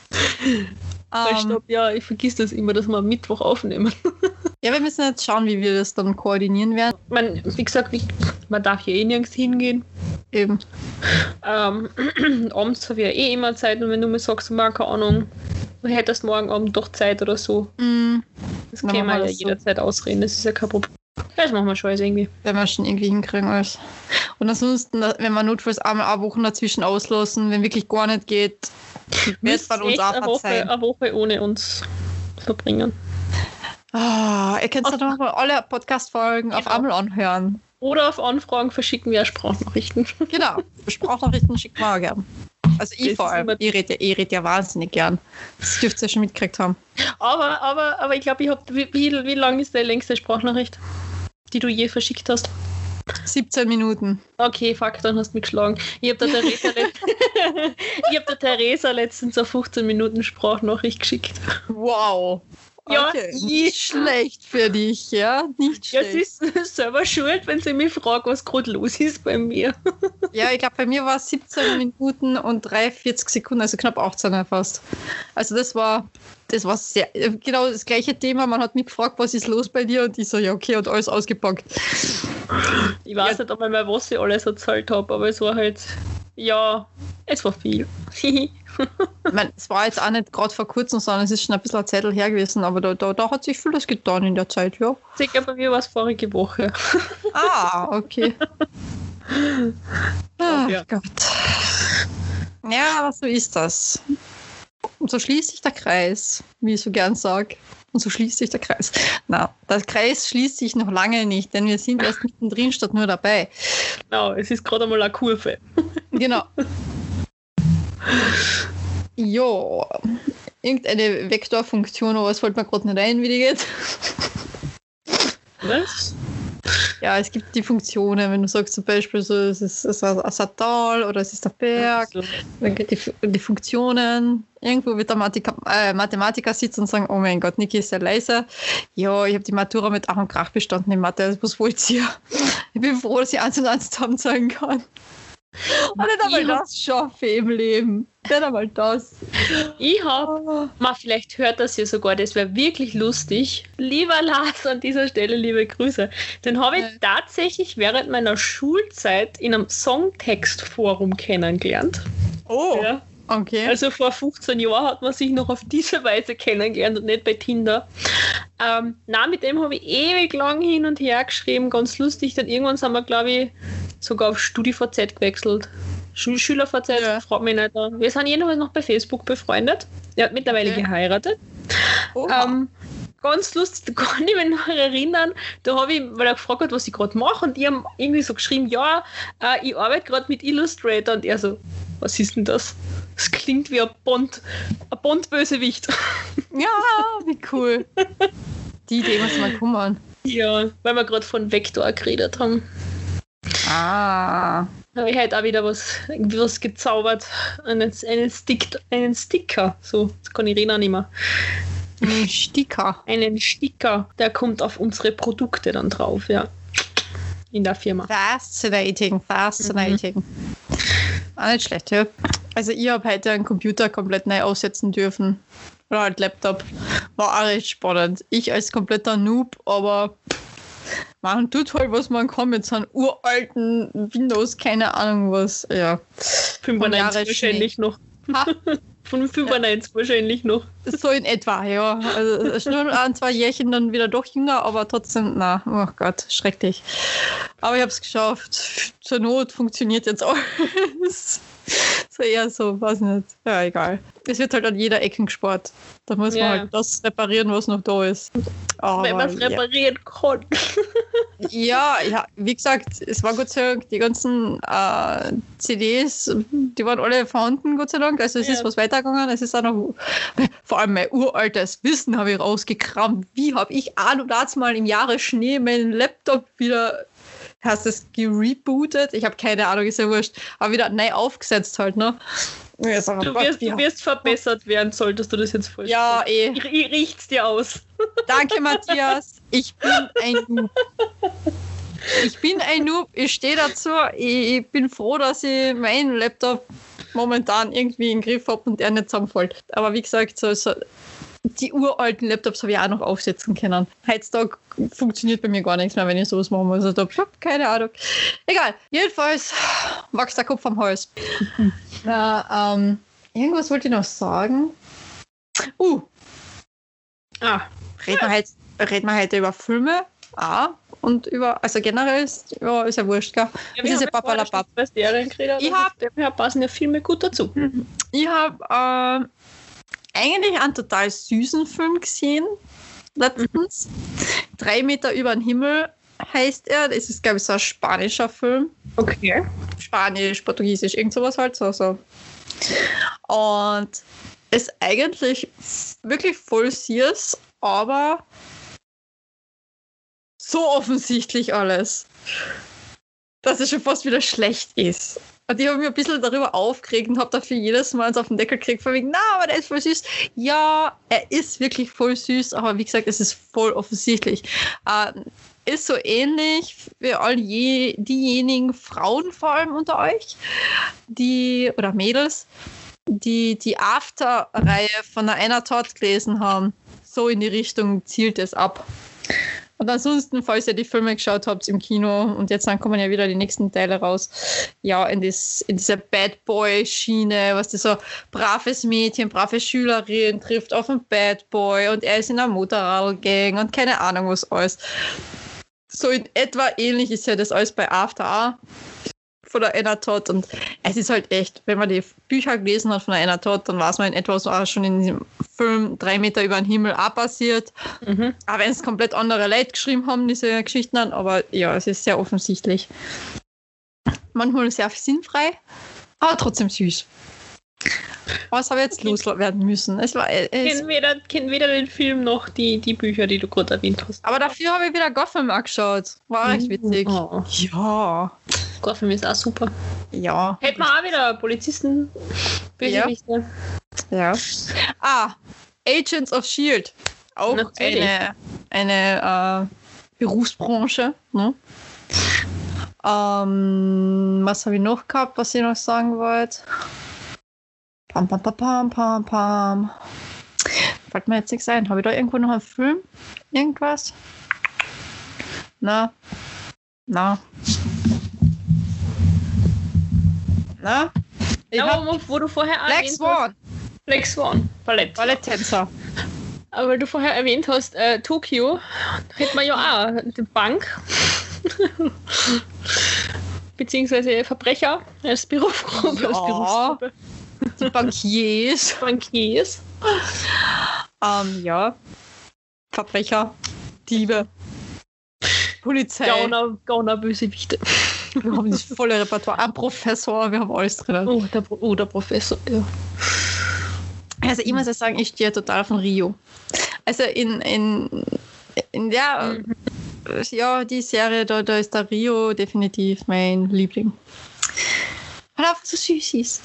Weil Ähm, stopp, ja, ich vergiss das immer, dass wir am Mittwoch aufnehmen. ja, wir müssen jetzt schauen, wie wir das dann koordinieren werden. Man, wie gesagt, man darf ja eh nirgends hingehen. Eben. Ähm, abends habe ich ja eh immer Zeit und wenn du mir sagst, mal, keine Ahnung, du hättest morgen Abend doch Zeit oder so, Mm, das wir wir ja so. jederzeit ausreden, das ist ja kein Problem. Das machen wir schon alles irgendwie. werden wir schon irgendwie hinkriegen alles. Und ansonsten, wenn wir notfalls einmal eine Woche dazwischen auslassen, wenn wirklich gar nicht geht, wird es dann uns auch eine Woche, verzeihen. eine Woche ohne uns verbringen. Ah, ihr könnt Auf- dann nochmal alle Podcast-Folgen auf Genau. einmal anhören. Oder auf Anfragen verschicken wir Sprachnachrichten. Genau. Sprachnachrichten schickt man auch gern. Also ich Das vor allem. Ich rede ja, ich red ja wahnsinnig gern. Das dürft ihr schon mitgekriegt haben. Aber, aber, aber ich glaube, ich habe. Wie, wie, wie lang ist deine längste Sprachnachricht, die du je verschickt hast? 17 Minuten. Okay, fuck, dann hast du mich geschlagen. Ich habe der, Theresa ich hab der Theresa letztens eine 15 Minuten Sprachnachricht geschickt. Wow. Ja, Okay. ich- Nicht schlecht für dich, ja? Nicht Ja, schlecht. sie ist selber schuld, wenn sie mich fragt, was gerade los ist bei mir. Ja, ich glaube, bei mir war es 17 Minuten und 43 Sekunden, also knapp 18 fast. Also das war, das war sehr, genau das gleiche Thema. Man hat mich gefragt, was ist los bei dir? Und ich so, ja, okay, und alles ausgepackt. Ich weiß nicht einmal mehr, was ich alles erzählt habe, aber es war halt, ja, es war viel. Ich meine, es war jetzt auch nicht gerade vor kurzem, sondern es ist schon ein bisschen ein Zettel her gewesen, aber da, da, da hat sich vieles getan in der Zeit, ja. Sicher bei mir war es vorige Woche. Ah, okay. Ach Ja. Gott. Ja, aber so ist das. Und so schließt sich der Kreis, wie ich so gern sage. Und so schließt sich der Kreis. Na, der Kreis schließt sich noch lange nicht, denn wir sind erst mittendrin statt nur dabei. Genau, es ist gerade einmal eine Kurve. Genau. Jo. Irgendeine Vektorfunktion, aber es fällt mir gerade nicht ein, wie die geht. Was? Ja, es gibt die Funktionen, wenn du sagst zum Beispiel so, es ist, es ist ein ein Tal oder es ist der Berg, So. dann gibt die, die Funktionen. Irgendwo wird der Mathika, äh, Mathematiker sitzen und sagen, oh mein Gott, Niki ist sehr leise. Ja, ich habe die Matura mit Ach und Krach bestanden in Mathe, also was wollt ihr? Ich bin froh, dass ich eins und eins zusammenzahlen kann. Und nicht einmal hab- das schaffe ich im Leben. Nicht einmal das. Ich habe, mal vielleicht hört das ja sogar, das wäre wirklich lustig. Lieber Lars, an dieser Stelle liebe Grüße. Den habe ich tatsächlich während meiner Schulzeit in einem Songtextforum kennengelernt. Oh, Ja. Okay. Also vor 15 Jahren hat man sich noch auf diese Weise kennengelernt und nicht bei Tinder. Ähm, na, mit dem habe ich ewig lang hin und her geschrieben, ganz lustig. Dann irgendwann sind wir, glaube ich, sogar auf StudiVZ gewechselt. Schul SchülerVZ, Ja. fragt mich nicht. Wir sind jedenfalls noch bei Facebook befreundet. Er hat mittlerweile Okay. geheiratet. Ähm, ganz lustig, da kann ich mich noch erinnern, da habe ich, weil er gefragt hat, was ich gerade mache, und ich habe irgendwie so geschrieben, ja, äh, ich arbeite gerade mit Illustrator, und er so, was ist denn das? Das klingt wie ein Bond, ein Bond-Bösewicht. ja, wie cool. Die Idee muss mal kommen. ja, weil wir gerade von Vector geredet haben. Ah. habe ich halt auch wieder was, was gezaubert. Einen, einen, Stick, einen Sticker, so, das kann ich reden auch nicht mehr. Ein Sticker. Einen Sticker, der kommt auf unsere Produkte dann drauf, ja. In der Firma. Fascinating, fascinating. Auch nicht schlecht, ja. Also ich habe heute einen Computer komplett neu aussetzen dürfen. Oder halt Laptop. War auch recht spannend. Ich als kompletter Noob, aber man tut halt, was man kann mit so einem uralten Windows, keine Ahnung was. Ja. 95 Jahre wahrscheinlich noch. Ha, Von 95 wahrscheinlich noch. so in etwa, ja. Also schon ein, zwei Jährchen dann wieder doch jünger, aber trotzdem, na, oh Gott, schrecklich. Aber ich habe es geschafft. Zur Not funktioniert jetzt alles. So eher so, weiß nicht. Ja, egal. Es wird halt an jeder Ecke gespart. Da muss Ja. man halt das reparieren, was noch da ist. Aber, Wenn man es ja. reparieren kann. Ja, ja, wie gesagt, es war Gott sei Dank, die ganzen äh, CDs, die waren alle vorhanden, Gott sei Dank. Also es Ja. ist was weitergegangen. Es ist auch noch, vor allem mein uraltes Wissen habe ich rausgekramt. Wie habe ich an und dazu mal im Jahre Schnee meinen Laptop wieder, hast es gerebootet? Ich habe keine Ahnung, ist ja wurscht. Aber wieder neu aufgesetzt halt, ne? Ja, Du wirst, du wirst verbessert werden, solltest du das jetzt voll. ja, eh. Ich, ich riecht's dir aus. Danke, Matthias. Ich bin ein Noob. Ich bin ein Noob. Ich stehe dazu. Ich, bin froh, dass ich meinen Laptop momentan irgendwie in den Griff habe und er nicht zusammenfällt. Aber wie gesagt, so, so, die uralten Laptops habe ich auch noch aufsetzen können. Heutzutage funktioniert bei mir gar nichts mehr, wenn ich sowas machen muss. Also, ich habe keine Ahnung. Egal. Jedenfalls wächst der Kopf am Hals. Na, ähm, irgendwas wollte ich noch sagen. Uh, Ah, reden wir, halt, wir heute über Filme auch und über, also generell ist ja, ist ja wurscht, gell? ja, Das ist ja papalapap. Ich also hab- Daher passen ja Filme gut dazu. Ich habe äh, eigentlich einen total süßen Film gesehen, letztens. Drei Meter über den Himmel heißt er. Das ist, glaube ich, so ein spanischer Film. Okay. Spanisch, Portugiesisch, irgend sowas halt so. so. Und ist eigentlich wirklich voll süß, aber so offensichtlich alles, dass es schon fast wieder schlecht ist. Und ich habe mich ein bisschen darüber aufgeregt und habe dafür jedes Mal eins auf den Deckel gekriegt, von wegen, na, aber der ist voll süß. Ja, er ist wirklich voll süß, aber wie gesagt, es ist voll offensichtlich. Äh, ist so ähnlich für all je, diejenigen Frauen vor allem unter euch, die, oder Mädels, die die After-Reihe von Anna Todd gelesen haben. So in die Richtung zielt es ab. Und ansonsten, falls ihr die Filme geschaut habt im Kino und jetzt dann kommen ja wieder die nächsten Teile raus, ja, in, das, in diese Bad Boy-Schiene, was das so braves Mädchen, brave Schülerin trifft auf einen Bad Boy und er ist in einer Motorradgang und keine Ahnung was alles. So in etwa ähnlich ist ja das alles bei After A von der Anna Todd und es ist halt echt, wenn man die Bücher gelesen hat von der Anna Todd, dann weiß man in etwa, auch schon in diesem Film drei Meter über den Himmel auch passiert. Mhm. Auch wenn es komplett andere Leute geschrieben haben, diese Geschichten dann, aber ja, es ist sehr offensichtlich. Manchmal sehr sinnfrei, aber trotzdem süß. Was habe ich jetzt loswerden müssen? Es war, es, Kennen weder, kennen weder den Film noch die, die Bücher, die du gerade erwähnt hast. aber dafür habe ich wieder Gotham angeschaut. War echt witzig. Oh, Ja, Gotham ist auch super. ja, Hätten wir auch wieder Polizisten, Bösewichte. ja. Ah, Agents of Shield. Auch Natürlich. eine, eine äh, Berufsbranche. Ne? Ähm, was habe ich noch gehabt, was ich noch sagen wollte? Pam, pam, pam, pam, pam, pam. Fällt mir jetzt nichts ein. Habe ich da irgendwo noch einen Film? Irgendwas? Na? Na? Na? Ich Ja, hab wo, du vorher Black erwähnt Swan, hast. Black Swan. Ballett. Balletttänzer. Aber weil du vorher erwähnt hast, äh, Tokio, hätten wir ja auch die Bank. Beziehungsweise Verbrecher als Berufsgruppe. Ja. Als Berufsgruppe. Die Bankiers. Bankiers. Ähm, ja. Verbrecher, Diebe, Polizei. Gauner, Gauner Bösewichte. Wir haben das volle Repertoire. Ein Professor, wir haben alles drin. Oh, der, Pro- oh, der Professor. Ja. Also ich muss ja sagen, ich stehe total von Rio. Also in, in, in der, ja, die Serie, da, da ist der Rio definitiv mein Liebling. Weil er einfach so süß ist.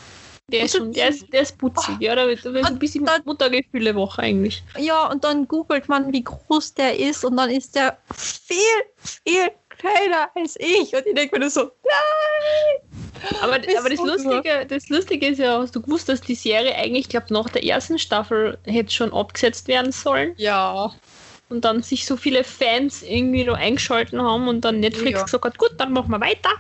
Der ist schon, der ist, der ist putzig, ja. Da wird ein bisschen dann- Muttergefühle Woche eigentlich. Ja, und dann googelt man, wie groß der ist und dann ist der viel, viel kleiner als ich. Und ich denke mir nur so, nein! Aber, Bist aber das, Lustige, das Lustige ist ja, hast du gewusst, dass die Serie eigentlich, ich glaube, nach der ersten Staffel hätte schon abgesetzt werden sollen Ja. und dann sich so viele Fans irgendwie noch eingeschalten haben und dann Netflix Ja. gesagt hat, gut, dann machen wir weiter.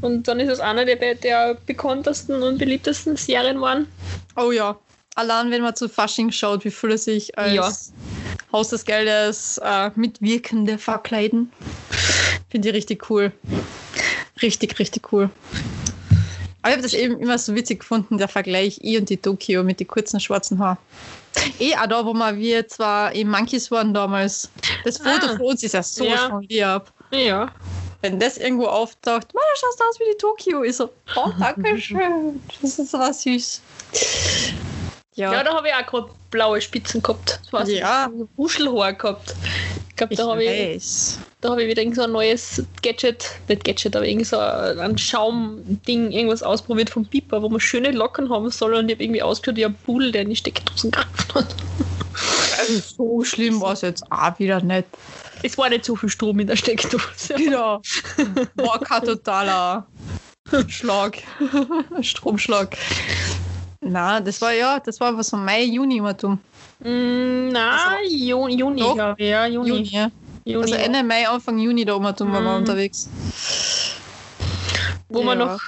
Und dann ist es eine der, der bekanntesten und beliebtesten Serien geworden. Oh ja. Allein wenn man zu Fasching schaut, wie viele sich als Ja. Haus des Geldes äh, Mitwirkende verkleiden. Finde ich richtig cool. Richtig, richtig cool. Aber ich habe das eben immer so witzig gefunden, der Vergleich ich und die Tokio mit den kurzen schwarzen Haaren. Eh, auch da, wo wir wir zwar im Monkeys waren damals. Das Foto Ah. von uns ist ja so Ja. schon lieb. Ja. Wenn das irgendwo auftaucht, man, du schaust aus wie die Tokio. Ich so, oh, danke schön. Das ist aber süß. Ja, Ja, da habe ich auch gerade blaue Spitzen gehabt. Das war so Ja. ein Wuschelhaar gehabt. Ich glaube, da habe ich, da hab ich wieder irgend so ein neues Gadget, nicht Gadget, aber irgend so ein Schaumding, irgendwas ausprobiert vom Piper, wo man schöne Locken haben soll und ich habe irgendwie ausgeschaut wie ein Pudel, der in die Steckdosen gegriffen hat. Also so schlimm war es jetzt auch wieder nicht. Es war nicht so viel Strom in der Steckdose. Genau. War kein totaler Schlag. Stromschlag. Na, das war ja, das war was von Mai, Juni immer dumm. Mm, na, Juni, Juni Doch. glaube ich, ja, Juni. Juni, ja. Juni Also Ende Mai, Anfang Juni da immer dumm waren wir unterwegs. wo man Ja. noch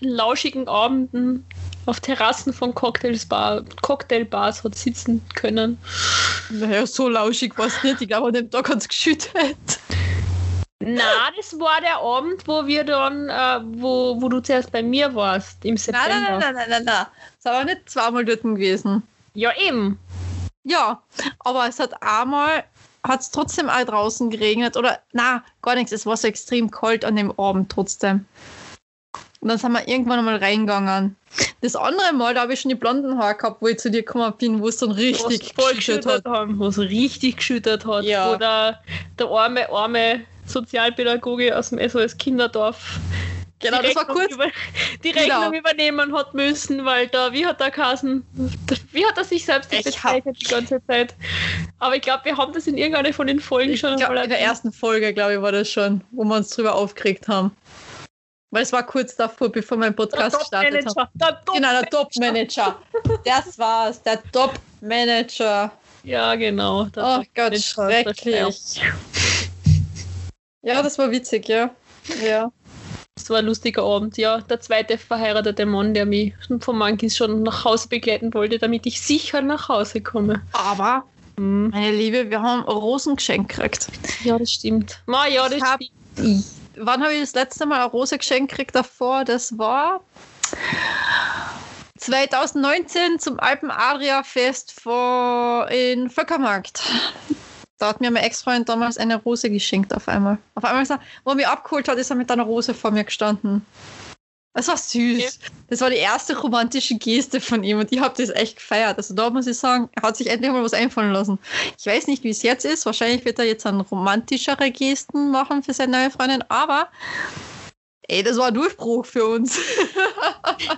lauschigen Abenden auf Terrassen von Cocktailsbar, Cocktailbars hat sitzen können. Naja, so lauschig war es nicht. Ich glaube, an dem Tag hat es geschüttet. Na, das war der Abend, wo wir dann, äh, wo, wo du zuerst bei mir warst, im September. Nein, nein, nein, nein, nein, nein. Es war nicht zweimal dort gewesen. Ja, eben. Ja, aber es hat einmal, hat es trotzdem auch draußen geregnet. Oder, na, gar nichts. Es war so extrem kalt an dem Abend trotzdem. Und dann sind wir irgendwann einmal reingegangen. Das andere Mal, da habe ich schon die blonden Haare gehabt, wo ich zu dir gekommen bin, wo es dann richtig was voll geschüttet hat. haben, was richtig geschüttet hat. Ja. Wo der, der arme, arme Sozialpädagoge aus dem SOS Kinderdorf Genau, die das war Rechnung kurz. Über, die Genau. Rechnung übernehmen hat müssen, weil da, wie hat der Kassen, wie hat er sich selbst Ich bezeichnet die ganze Zeit? Aber ich glaube, wir haben das in irgendeiner von den Folgen Ich schon glaub, in der ersten Folge, glaube ich, war das schon, wo wir uns drüber aufgeregt haben. Weil es war kurz davor, bevor Der Podcast gestartet. Top-Manager. Der Top Genau, der Top-Manager. Das war's, der Top-Manager. Ja, genau. Oh Gott, schrecklich. Ja, das war witzig, ja. Ja. Das war ein lustiger Abend, ja. Der zweite verheiratete Mann, der mich vom Monkeys schon nach Hause begleiten wollte, damit ich sicher nach Hause komme. Aber, Hm. meine Liebe, wir haben ein Rosengeschenk gekriegt. Ja, das stimmt. Ma, ja, das Ich hab- stimmt. Wann habe ich das letzte Mal eine Rose geschenkt gekriegt davor? Das war 2019 zum Alpen Adria Fest vor in Völkermarkt. Da hat mir mein Ex-Freund damals eine Rose geschenkt auf einmal. Auf einmal, wo er mich abgeholt hat, ist er mit einer Rose vor mir gestanden. Das war süß. Das war die erste romantische Geste von ihm und ich habe das echt gefeiert. Also da muss ich sagen, er hat sich endlich mal was einfallen lassen. Ich weiß nicht, wie es jetzt ist. Wahrscheinlich wird er jetzt dann romantischere Gesten machen für seine neue Freundin, aber ey, das war ein Durchbruch für uns.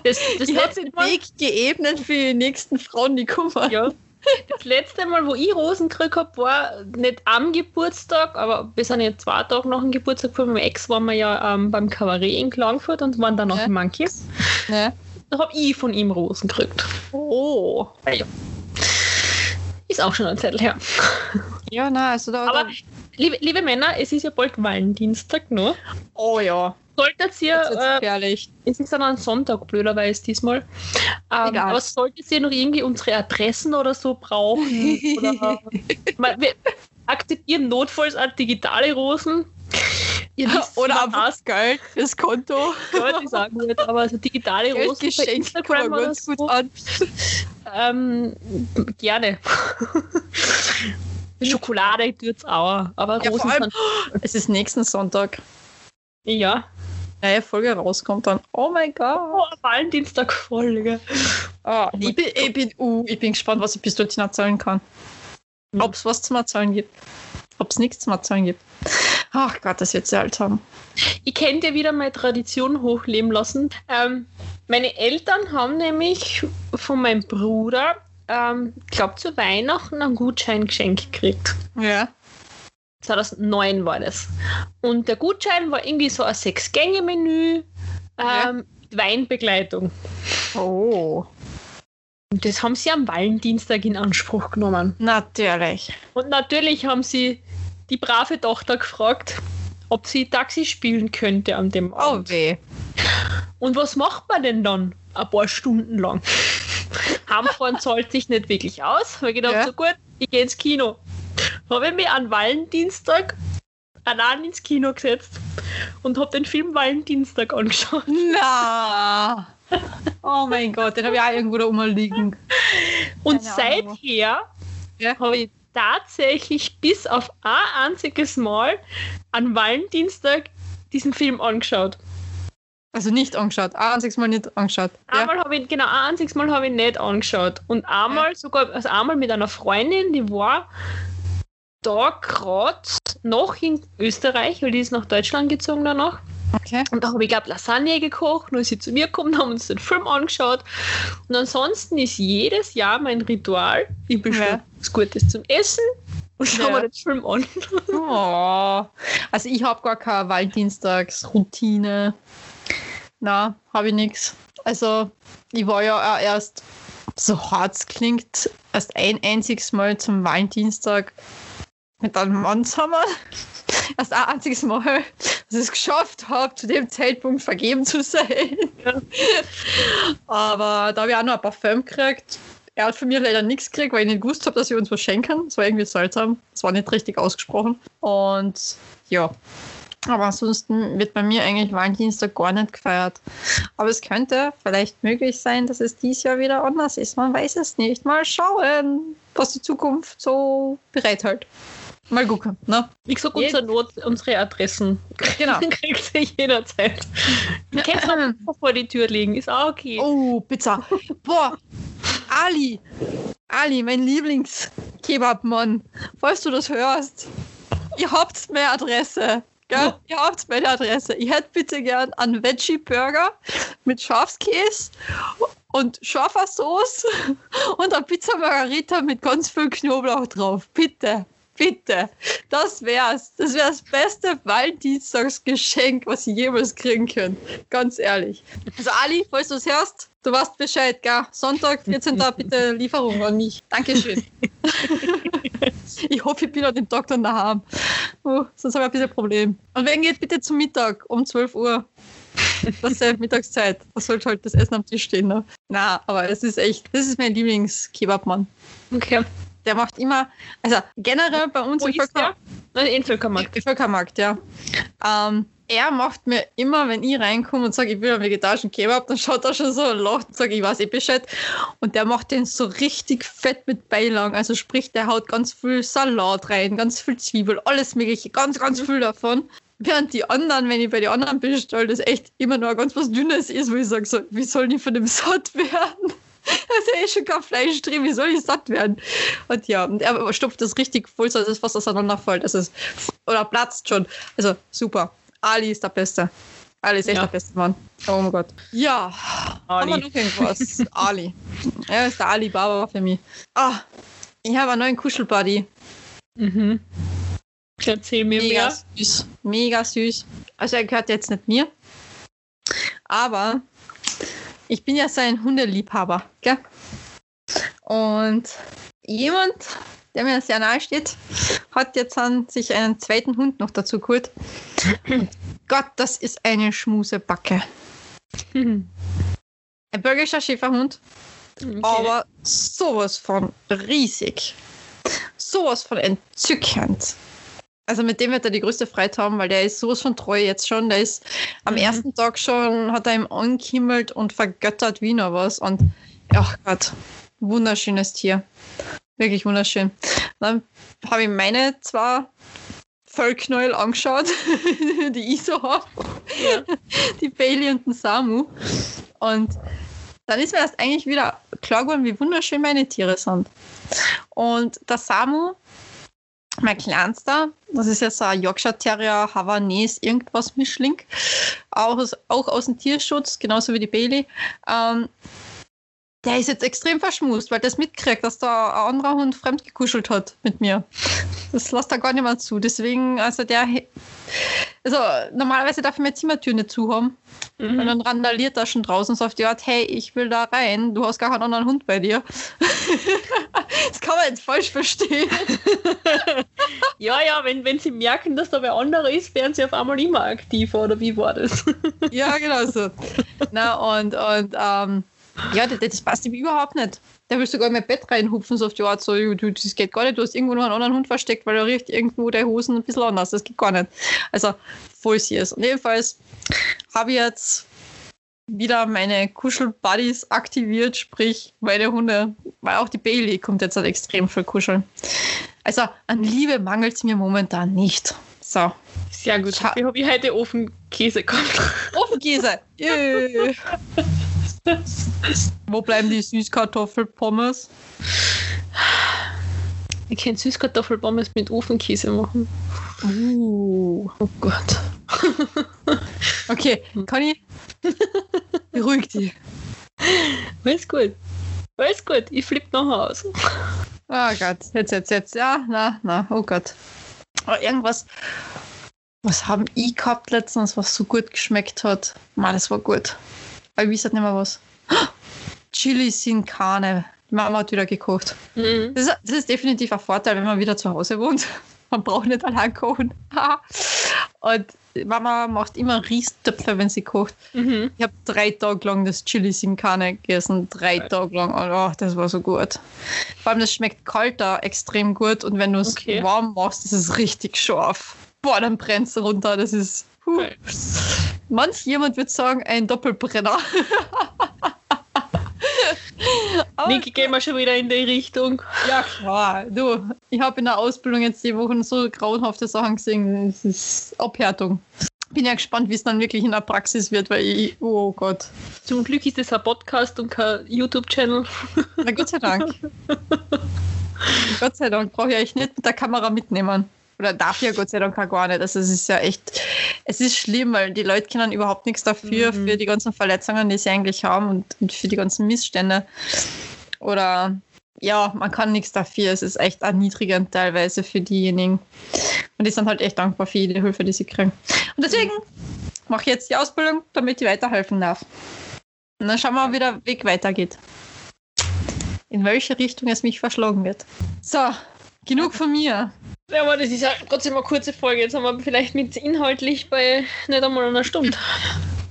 Das, das, Ich habe den Weg geebnet für die nächsten Frauen, die kommen. ja, das letzte Mal, wo ich Rosen gekriegt habe, war nicht am Geburtstag, aber wir sind ja zwei Tage nach dem Geburtstag von meinem Ex, waren wir ja ähm, beim Kabarett in Klagenfurt und waren dann auf Ja. dem Monkeys. Ne? Da habe ich von ihm Rosen gekriegt. Oh. Ist auch schon ein Zettel her. Ja, na, also da. Aber liebe, liebe Männer, es ist ja bald Valentinstag, ne? oh ja. Solltet ihr, äh, es ist dann ein Sonntag, blöderweise diesmal. Ähm, Egal. aber solltet ihr noch irgendwie unsere Adressen oder so brauchen? oder, mal, wir akzeptieren notfalls auch digitale Rosen. Ihr wisst, Oder man einfach das Geld fürs Konto. Geld ich sagen würde, aber also digitale Rosen bei Instagram man oder ganz gut so, an. ähm, gerne. Schokolade tut's auch, aber Ja, Rosen allem- sind, Es ist nächsten Sonntag. ja. Neue Folge rauskommt dann. Oh mein Gott. Oh, Valentinstag-Folge. Ah, ich, bin, ich, bin, uh, ich bin gespannt, was ich bis dorthin erzählen kann. Ob es was zum Erzählen gibt. Ob es nichts zum Erzählen gibt. Ach Gott, das wird seltsam. Ich könnte wieder meine Tradition hochleben lassen. Ähm, meine Eltern haben nämlich von meinem Bruder, ähm, ich glaube zu Weihnachten, einen Gutschein geschenkt gekriegt. Ja. 2009 war das. Und der Gutschein war irgendwie so ein Sechs-Gänge-Menü Ja. ähm, mit Weinbegleitung. Oh. Und das haben sie am Valentinstag in Anspruch genommen. Natürlich. Und natürlich haben sie die brave Tochter gefragt, ob sie Taxi spielen könnte an dem Oh Abend. weh. Und was macht man denn dann? Ein paar Stunden lang. Heimfahren zahlt sich nicht wirklich aus. Habe ich gedacht, Ja. so gut, ich gehe ins Kino. Habe ich mich an Valentinstag allein ins Kino gesetzt und habe den Film Valentinstag angeschaut. Na. Oh mein Gott, den habe ich auch irgendwo da rumliegen. Und Keine Ahnung. seither Ja. habe ich tatsächlich bis auf ein einziges Mal an Valentinstag diesen Film angeschaut. Also nicht angeschaut. Ein einziges Mal nicht angeschaut. Ja. Einmal habe ich, genau, ein einziges Mal habe ich nicht angeschaut. Und einmal sogar, also einmal mit einer Freundin, die war da gerade noch in Österreich, weil die ist nach Deutschland gezogen danach. Okay. Und da habe ich, glaube Lasagne gekocht, nur ist sie zu mir gekommen, haben uns den Film angeschaut. Und ansonsten ist jedes Jahr mein Ritual, ich bestelle Ja. was Gutes zum Essen und schaue Ja. mir den Film an. Oh. Also ich habe gar keine Valentinstagsroutine. Na, habe ich nichts. Also ich war ja auch erst, so hart es klingt, erst ein einziges Mal zum Valentinstag mit einem zusammen. Erst ein einziges Mal, dass ich es geschafft habe, zu dem Zeitpunkt vergeben zu sein. Aber da habe ich auch noch ein Parfüm gekriegt. Er hat von mir leider nichts gekriegt, weil ich nicht gewusst habe, dass wir uns was schenken. Das war irgendwie seltsam. Das war nicht richtig ausgesprochen. Und ja. Aber ansonsten wird bei mir eigentlich Valentinstag gar nicht gefeiert. Aber es könnte vielleicht möglich sein, dass es dieses Jahr wieder anders ist. Man weiß es nicht. Mal schauen, was die Zukunft so bereithält. Mal gucken, ne? Ich sag unser Not, unsere Adressen. Genau. Kriegt ihr jederzeit. Du kannst vor die Tür legen, ist auch okay. Oh, Pizza. Boah, Ali. Ali, mein Lieblings-Kebab-Mann. Falls du das hörst, ihr habt meine Adresse. Gell? Ihr habt meine Adresse. Ich hätte bitte gern einen Veggie-Burger mit Schafskäse und scharfer Sauce und eine Pizza Margarita mit ganz viel Knoblauch drauf. Bitte. Bitte. Das wär's. Das wäre das beste Valentinstagsgeschenk, was ich jemals kriegen können. Ganz ehrlich. Also Ali, falls du es hörst, du weißt Bescheid, gell? Sonntag, 14. bitte Lieferung an mich. Dankeschön. ich hoffe, ich bin an dem Tag dann daheim. Oh, sonst habe ich ein bisschen Problem. Und wenn geht bitte zum Mittag um 12 Uhr. Das ist ja Mittagszeit. Da sollte halt das Essen am Tisch stehen. Ne? Na, aber es ist echt, das ist mein Lieblings-Kebabmann. Okay. Der macht immer, also generell bei uns Wo im ist Völker, der? Nein, in Völkermarkt. im Völkermarkt, ja. Ähm, er macht mir immer, wenn ich reinkomme und sage, ich will einen vegetarischen Kebab, dann schaut er schon so und lacht und sagt, ich weiß eh Bescheid. Und der macht den so richtig fett mit Beilagen. Also sprich, der haut ganz viel Salat rein, ganz viel Zwiebel, alles mögliche, ganz, ganz viel davon. Während die anderen, wenn ich bei den anderen bestelle, das echt immer nur ganz was Dünnes ist, wo ich sage, so, wie soll ich von dem satt werden? Da ist ja eh schon kein Fleisch drin, wie soll ich satt werden? Und ja, und er stopft das richtig voll, so dass es fast auseinanderfällt. Es ist, oder platzt schon. Also super. Ali ist der Beste. Ali ist echt Ja. der beste Mann. Oh mein Gott. Ja. Haben wir Ali. noch irgendwas? Ali. Er ist der Ali Baba für mich. Ah, ich habe einen neuen Kuschelbuddy. Mhm. Erzähl mir Mega mehr. süß. Mega süß. Also er gehört jetzt nicht mir. Aber ich bin ja sein Hundeliebhaber. Gell? Und jemand, der mir sehr nahe steht, hat jetzt an sich einen zweiten Hund noch dazu geholt. Gott, das ist eine Schmusebacke. Mhm. Ein belgischer Schäferhund, Okay. aber sowas von riesig. Sowas von entzückend. Also mit dem wird er die größte Freude haben, weil der ist sowas von treu jetzt schon. Der ist am Mhm. ersten Tag schon, hat er ihm angehimmelt und vergöttert wie noch was. Und ach Gott, wunderschönes Tier. Wirklich wunderschön. Dann habe ich meine zwei Völknäuel angeschaut, die ich so habe. Ja. Die Bailey und den Samu. Und dann ist mir erst eigentlich wieder klar geworden, wie wunderschön meine Tiere sind. Und der Samu, mein Kleinster, das ist jetzt ein Yorkshire Terrier, Havanese, irgendwas Mischling, auch aus, auch aus dem Tierschutz, genauso wie die Bailey. Ähm, der ist jetzt extrem verschmust, weil das mitkriegt, dass da ein anderer Hund fremd gekuschelt hat mit mir. Das lässt er gar nicht mehr zu. Deswegen, also der, also normalerweise darf ich meine Zimmertür nicht zu haben. Und Mhm. dann randaliert er schon draußen so auf die Art, hey, ich will da rein, du hast gar keinen anderen Hund bei dir. das kann man jetzt falsch verstehen. Ja, ja, wenn, wenn sie merken, dass da wer anderer ist, werden sie auf einmal immer aktiver, oder wie war das? ja, genau so. Na, und, und ähm, ja, das, das passt ihm überhaupt nicht. Der will sogar in mein Bett reinhupfen, so auf die Art, so, du, das geht gar nicht, du hast irgendwo noch einen anderen Hund versteckt, weil er riecht irgendwo der Hosen ein bisschen anders, das geht gar nicht. Also, voll süß. Und jedenfalls habe ich jetzt wieder meine Kuschel-Buddies aktiviert, sprich meine Hunde, weil auch die Bailey kommt jetzt halt extrem viel kuscheln. Also an Liebe mangelt es mir momentan nicht. So, Sehr gut. Ja. Ich habe heute Ofenkäse gehabt. Ofenkäse. Jö. Wo bleiben die Süßkartoffelpommes? Ich kann Süßkartoffelpommes mit Ofenkäse machen. Uh. Oh Gott. Okay, Conny, beruhig dich. Alles gut. Alles gut. Ich flippe nachher aus. Oh Gott, jetzt, jetzt, jetzt. Ja, na, na, oh Gott. Aber irgendwas, was haben ich gehabt letztens, was so gut geschmeckt hat? Mann, das war gut. Aber ich weiß nicht mehr was. Chili sin Carne. Die Mama hat wieder gekocht. Mhm. Das ist, das ist definitiv ein Vorteil, wenn man wieder zu Hause wohnt. Man braucht nicht allein kochen. Und Mama macht immer Riestöpfe, wenn sie kocht. Mhm. Ich habe drei Tage lang das Chili sin Carne gegessen. Drei Tage lang. Und oh, das war so gut. Vor allem, das schmeckt kalt da extrem gut. Und wenn du es Okay. warm machst, ist es richtig scharf. Boah, dann brennt es runter. Das ist. Huh. Manch jemand würde sagen, ein Doppelbrenner. Niki, gehen wir schon wieder in die Richtung. Ja, klar. Du, ich habe in der Ausbildung jetzt die Wochen so grauenhafte Sachen gesehen. Es ist Abhärtung. Bin ja gespannt, wie es dann wirklich in der Praxis wird, weil ich, oh Gott. Zum Glück ist das ein Podcast und kein YouTube-Channel. Na Gott sei Dank. Gott sei Dank brauche ich euch nicht mit der Kamera mitnehmen. Oder darf ja Gott sei Dank auch gar nicht. Also es ist ja echt, es ist schlimm, weil die Leute können überhaupt nichts dafür, Mhm. für die ganzen Verletzungen, die sie eigentlich haben und, und für die ganzen Missstände. Oder ja, man kann nichts dafür. Es ist echt erniedrigend teilweise für diejenigen. Und die sind halt echt dankbar für jede Hilfe, die sie kriegen. Und deswegen mache ich jetzt die Ausbildung, damit ich weiterhelfen darf. Und dann schauen wir, wie der Weg weitergeht. In welche Richtung es mich verschlagen wird. So, genug von mir. Ja, aber das ist ja trotzdem eine kurze Folge. Jetzt haben wir vielleicht mit inhaltlich bei nicht einmal einer Stunde.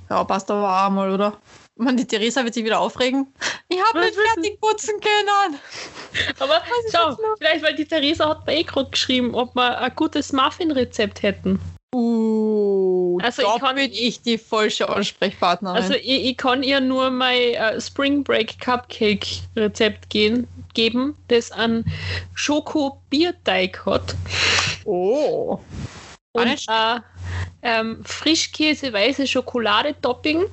Ja, passt aber auch mal, oder? Meine, die Theresa wird sich wieder aufregen. Ich habe nicht fertig putzen können. Aber ist schau, vielleicht, weil die Theresa hat bei eh gerade geschrieben, ob wir ein gutes Muffin-Rezept hätten. Uh, Also da ich kann- bin ich die falsche Ansprechpartnerin. Also ich, ich kann ihr nur mein äh, Spring Break Cupcake Rezept gehen, geben, das einen Schoko-Bierteig hat. oh. Und äh, ähm, Frischkäse-weiße Schokolade-Topping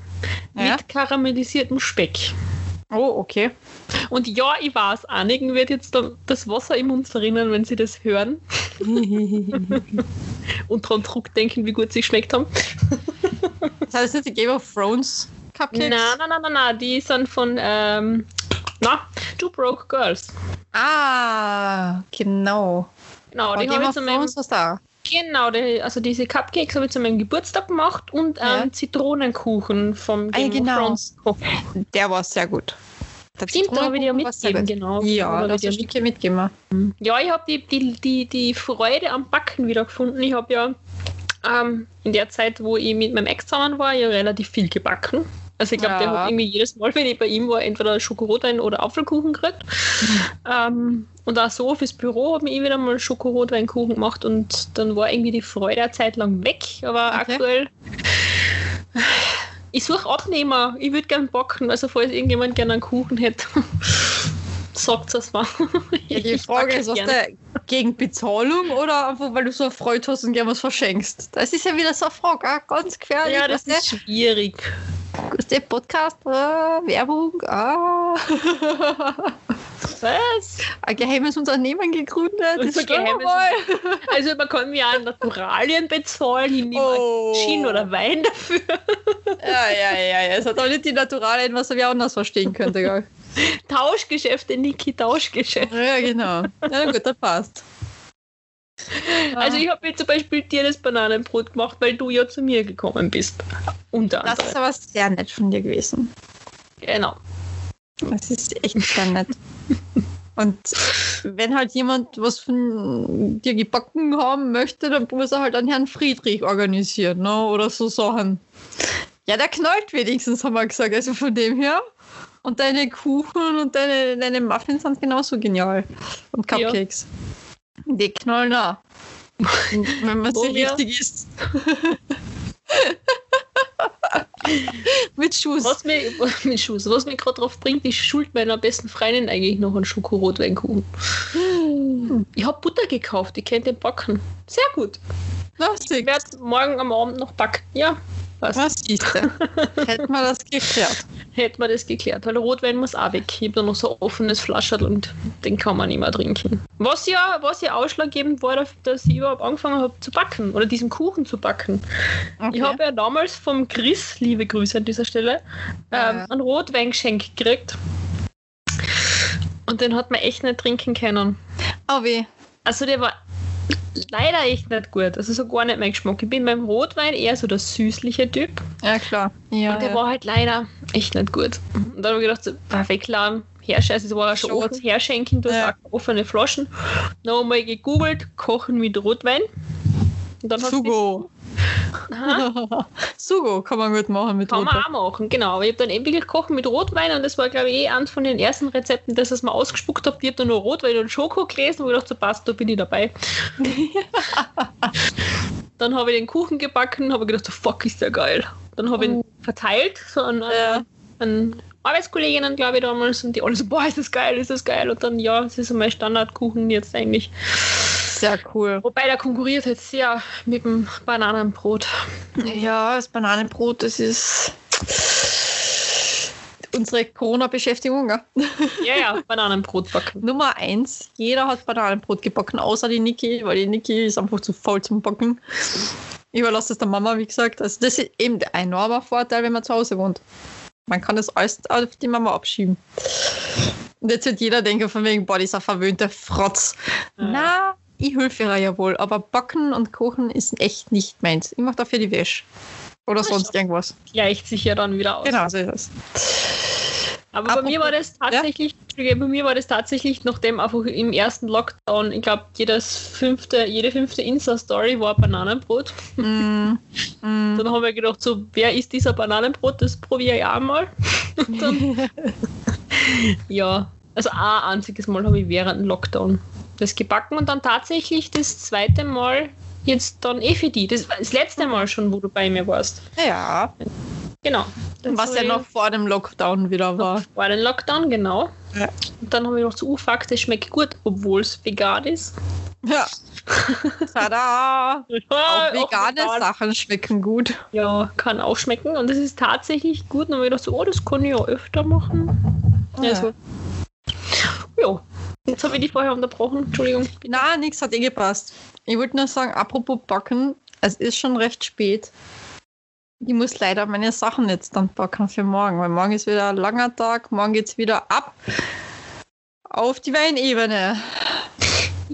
Ja. mit karamellisiertem Speck. Oh, okay. Und ja, ich weiß, einigen wird jetzt da das Wasser im Mund verrinnen, wenn sie das hören und dran zurückdenken, wie gut sie geschmeckt haben. Das heißt nicht die Game of Thrones Cupcakes? Nein, nein, nein, nein, nein, die sind von ähm, na, Two Broke Girls. Ah, genau. Genau, die Game habe ich of zu meinem, Thrones was da? genau, die, also diese Cupcakes habe ich zu meinem Geburtstag gemacht und Ja. einen Zitronenkuchen vom Ah, Game genau. of Thrones. Der war sehr gut. Der Stimmt, da habe ich dir mitgegeben, genau. Ja, Da da habe hast ich du ein Stückchen mitgegeben. Ja, ich habe die, die, die, die Freude am Backen wieder gefunden. Ich habe ja ähm, in der Zeit, wo ich mit meinem Ex zusammen war, ja relativ viel gebacken. Also ich glaube, der Ja. hat irgendwie jedes Mal, wenn ich bei ihm war, entweder Schokorotwein oder Apfelkuchen gekriegt. Ähm, und auch so fürs Büro habe ich wieder mal Schokorotweinkuchen gemacht und dann war irgendwie die Freude eine Zeit lang weg. Aber Okay. aktuell, ich suche Abnehmer. Ich würde gern backen. Also falls irgendjemand gerne einen Kuchen hätte, sagt es mal. Ja, die Ich Frage ist, was gern. der gegen Bezahlung oder einfach, weil du so erfreut hast und gerne was verschenkst? Das ist ja wieder so eine Frage, ah, ganz gefährlich. Ja, das ist schwierig. Ist der Podcast, ah, Werbung, ah. Was? ein geheimes Unternehmen gegründet. Das wir geheimes. Also man kann auch Naturalien bezahlen, ich nehme Oh. Gin oder Wein dafür. Ja, ja, ja, ja. Es hat auch nicht die Naturalien, was er wie anders verstehen könnte? Tauschgeschäfte, Niki, Tauschgeschäfte. Ja, genau. Ja, gut, das passt. Also ich habe jetzt zum Beispiel dir das Bananenbrot gemacht, weil du ja zu mir gekommen bist. Unter das ist aber sehr nett von dir gewesen. Genau. Das ist echt sehr nett. Und wenn halt jemand was von dir gebacken haben möchte, dann muss er halt an Herrn Friedrich organisieren, ne? Oder so Sachen. Ja, der knallt wenigstens, haben wir gesagt. Also von dem her. Und deine Kuchen und deine, deine Muffins sind genauso genial. Und Ja. Die knallen auch. Wenn man sie richtig isst. Mit Schuss. Was mir, mit Schuss, was mich gerade drauf bringt, ich schuld meiner besten Freundin eigentlich noch einen Schokorotweinkuchen. Ich habe Butter gekauft, ich kennt den backen. Sehr gut. Ich Lustig. werde morgen am Abend noch backen. Ja, Was siehst du? Hätten wir das geklärt. Hätten wir das geklärt, weil Rotwein muss auch weg. Ich habe da noch so ein offenes Flascherl und den kann man nicht mehr trinken. Was ja, was ja ausschlaggebend war, dass ich überhaupt angefangen habe zu backen oder diesen Kuchen zu backen. Okay. Ich habe ja damals vom Chris, liebe Grüße an dieser Stelle, ähm, Ja. einen Rotwein geschenkt gekriegt. Und den hat man echt nicht trinken können. Oh weh. Also der war leider echt nicht gut. Also so gar nicht mein Geschmack. Ich bin beim Rotwein eher so der süßliche Typ. Ja, klar. Ja, Und der ja. war halt leider echt nicht gut. Und dann habe ich gedacht, so, ah, wegladen, herscheißen, es war ja schon offen, herschenken, du Ja. hast offene Flaschen. Wir gegoogelt, kochen mit Rotwein. Und dann Sugo. Sugo kann man gut machen mit kann man Rotwein. auch machen, genau. Ich habe dann eben wirklich kochen mit Rotwein und das war, glaube ich, eh eins von den ersten Rezepten, das ich mal ausgespuckt habe. Ich habe dann nur Rotwein und Schoko gelesen und gedacht, so passt, da bin ich dabei. dann habe ich den Kuchen gebacken, habe gedacht, so fuck, ist der geil. Dann habe ich ihn verteilt, so an, Ja. an Arbeitskolleginnen, glaube ich, damals, und die alle so, boah, ist das geil, ist das geil. Und dann, ja, es ist so mein Standardkuchen jetzt eigentlich. Sehr cool. Wobei der konkurriert jetzt sehr mit dem Bananenbrot. Ja, das Bananenbrot, das ist unsere Corona-Beschäftigung. Ja? Ja, ja, Bananenbrot backen. Nummer eins, jeder hat Bananenbrot gebacken, außer die Niki, weil die Niki ist einfach zu faul zum Backen. Ich überlasse es der Mama, wie gesagt. Also das ist eben der enorme Vorteil, wenn man zu Hause wohnt. Man kann das alles auf die Mama abschieben. Und jetzt wird jeder denken von wegen, boah, dieser verwöhnte Frotz. Ja. Na, ich helfe ihr ja wohl, aber Backen und Kochen ist echt nicht meins. Ich mache dafür die Wäsche. Oder sonst so. irgendwas. Gleicht sich ja dann wieder aus. Genau, so ist es. Aber bei mir war das tatsächlich, Entschuldige, bei mir war das tatsächlich, nachdem einfach im ersten Lockdown, ich glaube, jedes fünfte, jede fünfte Insta-Story war Bananenbrot. Mm, mm. Dann haben wir gedacht, so, wer ist dieser Bananenbrot? Das probiere ich auch mal. Dann, ja, also ein einziges Mal habe ich während dem Lockdown das gebacken und dann tatsächlich das zweite Mal jetzt dann eh für die. Das, das letzte Mal schon, wo du bei mir warst. Ja, Genau. Was ja noch vor dem Lockdown wieder war. War den Lockdown, genau. Ja. Und dann habe ich noch so, uh, fuck, das schmeckt gut, obwohl es vegan ist. Ja. Tada! Auch vegane vegan. Sachen schmecken gut. Ja, kann auch schmecken. Und das ist tatsächlich gut. Und dann habe ich gedacht, so, oh, das kann ich ja öfter machen. Ja. Also, ja. Jetzt habe ich die vorher unterbrochen. Entschuldigung. Na, nichts hat eh gepasst. Ich wollte nur sagen, apropos Backen, es ist schon recht spät. Ich muss leider meine Sachen jetzt dann backen für morgen, weil morgen ist wieder ein langer Tag, morgen geht's wieder ab auf die Weinebene.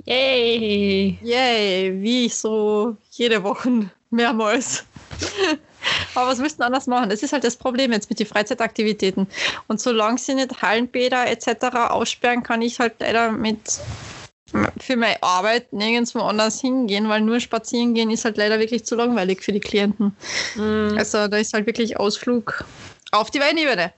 Yay! Yay, wie ich so jede Woche mehrmals. Aber was müssten anders machen? Das ist halt das Problem jetzt mit den Freizeitaktivitäten. Und solange sie nicht Hallenbäder etc. aussperren, kann ich halt leider mit für meine Arbeit nirgendwo anders hingehen, weil nur spazieren gehen ist halt leider wirklich zu langweilig für die Klienten. Mhm. Also da ist halt wirklich Ausflug auf die Weinebene.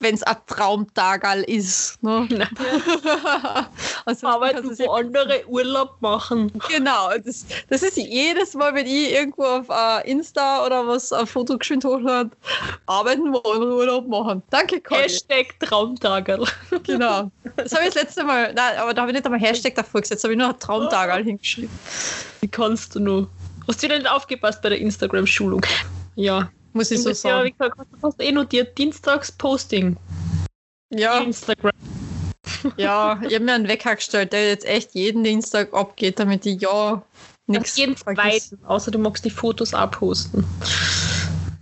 Wenn es ein Traumtagal ist. Ne? also, Arbeiten, wo andere Urlaub machen. Genau, das, das ist jedes Mal, wenn ich irgendwo auf uh, Insta oder was ein Foto geschwind hochlade, arbeiten, wo andere Urlaub machen. Danke, Conny. Hashtag Traumtagerl. Genau. Das habe ich das letzte Mal, nein, aber da habe ich nicht einmal Hashtag davor gesetzt, habe ich nur Traumtagal hingeschrieben. Wie kannst du nur? Hast du nicht aufgepasst bei der Instagram-Schulung? Ja. Muss ich so Das ja, wie sagen. gesagt, hast du fast eh notiert, Dienstags Posting. Ja, Instagram. ja, ich habe mir einen Wecker gestellt, der jetzt echt jeden Dienstag abgeht, damit ich ja nichts Jeden zweiten, außer du magst die Fotos abposten.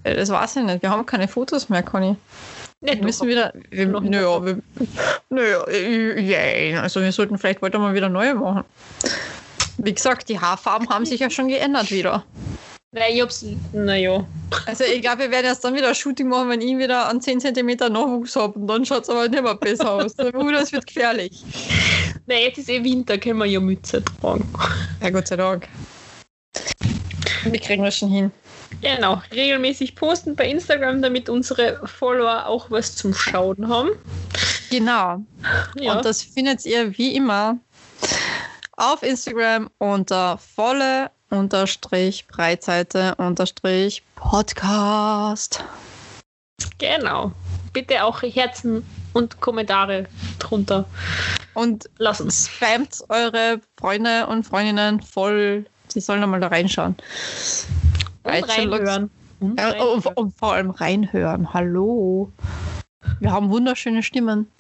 Äh, Das weiß ich nicht. Wir haben keine Fotos mehr, Conny. Nicht Wir müssen wieder. Wir, naja, wir, naja, äh, ja, also wir sollten vielleicht weiter mal wieder neue machen. Wie gesagt, die Haarfarben haben sich ja schon geändert wieder. Nein, ich hab's. Naja. Also ich glaube, wir werden erst dann wieder ein Shooting machen, wenn ich wieder an 10 cm Nachwuchs habe. Und dann schaut es aber nicht mehr besser aus. Uh, das wird gefährlich. Nein, jetzt ist eh Winter, können wir ja Mütze tragen. Ja, Gott sei Dank. Wir kriegen das schon hin. Genau, regelmäßig posten bei Instagram, damit unsere Follower auch was zum Schauen haben. Genau. Ja, Und das findet ihr wie immer auf Instagram unter volle unterstrich Breitseite unterstrich Podcast. genau. Bitte auch Herzen und Kommentare drunter Und lassen. uns. spamt eure Freunde und Freundinnen voll. Sie sollen nochmal da reinschauen. Und reinhören. Und Ja, reinhören. und, und vor allem reinhören. Hallo. Wir haben wunderschöne Stimmen.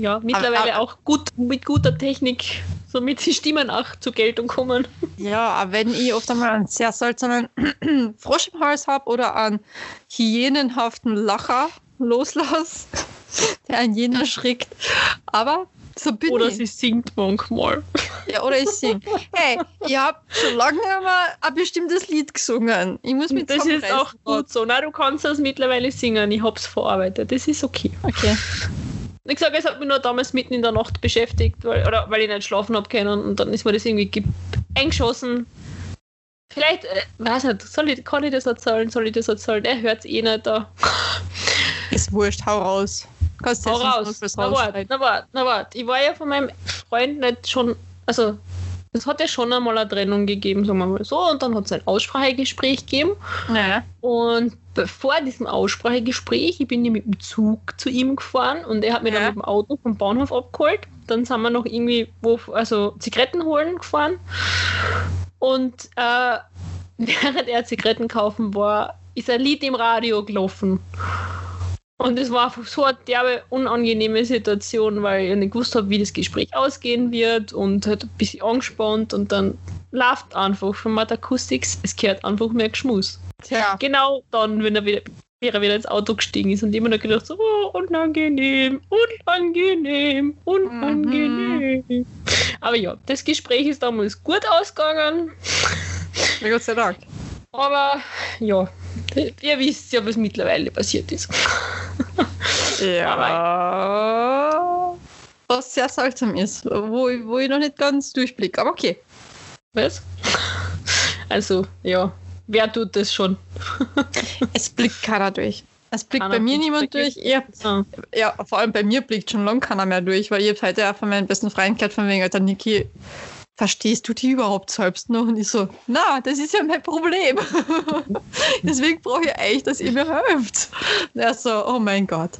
Ja, mittlerweile aber- auch gut mit guter Technik, somit die Stimmen auch zur Geltung kommen. Ja, aber wenn ich oft einmal einen sehr seltsamen Frosch im Hals habe oder einen hyänenhaften Lacher loslasse, der einen jeden erschrickt. Aber so bin Oder ich. sie singt manchmal. Ja, oder ich sing. Hey, ich habe schon lange immer ein bestimmtes Lied gesungen. Ich muss mich Das ist auch gut so. Na, du kannst das mittlerweile singen. Ich hab's verarbeitet. Das ist okay. Okay. Ich sage, es hat mich nur damals mitten in der Nacht beschäftigt, weil, oder weil ich nicht schlafen habe können und dann ist mir das irgendwie ge- eingeschossen. Vielleicht, äh, weiß nicht, soll ich, kann ich das erzählen? Soll ich das erzählen? Er hört es eh nicht da. Ist wurscht, hau raus. Kannst Hau raus. Na warte, na warte, na warte. Ich war ja von meinem Freund nicht schon, also es hat ja schon einmal eine Trennung gegeben, sagen wir mal so, und dann hat es ein Aussprachegespräch gegeben. Ja. Und bevor diesem Aussprachegespräch, ich bin ja mit dem Zug zu ihm gefahren und er hat mich Ja. dann mit dem Auto vom Bahnhof abgeholt. Dann sind wir noch irgendwie wo, also Zigaretten holen gefahren. Und äh, während er Zigaretten kaufen war, ist ein Lied im Radio gelaufen. Und es war einfach so eine derbe, unangenehme Situation, weil ich nicht gewusst habe, wie das Gespräch ausgehen wird und halt ein bisschen angespannt und dann läuft einfach von Matt Acoustics, es gehört einfach mehr Geschmuss. Tja. Genau dann, wenn er wieder, wie er wieder ins Auto gestiegen ist und immer noch gedacht so, oh, unangenehm, unangenehm, unangenehm. Aber ja, das Gespräch ist damals gut ausgegangen, Ja, Gott sei Dank. Aber ja, ihr wisst ja, was mittlerweile passiert ist. Ja. Was sehr seltsam ist, wo, ich- wo ich noch nicht ganz durchblicke. Aber okay. Was? Also, ja, wer tut das schon? Es blickt keiner durch. Es blickt Keiner bei mir niemand wirklich. durch. Ich hab, Ah, ja, vor allem bei mir blickt schon lange keiner mehr durch, weil ich habe heute auch von meinen besten Freunden gehört, von wegen, Alter, Niki, verstehst du die überhaupt selbst noch? Und ich so, na, das ist ja mein Problem. Deswegen brauche ich eigentlich, dass ihr mir helft. Und er so, oh mein Gott,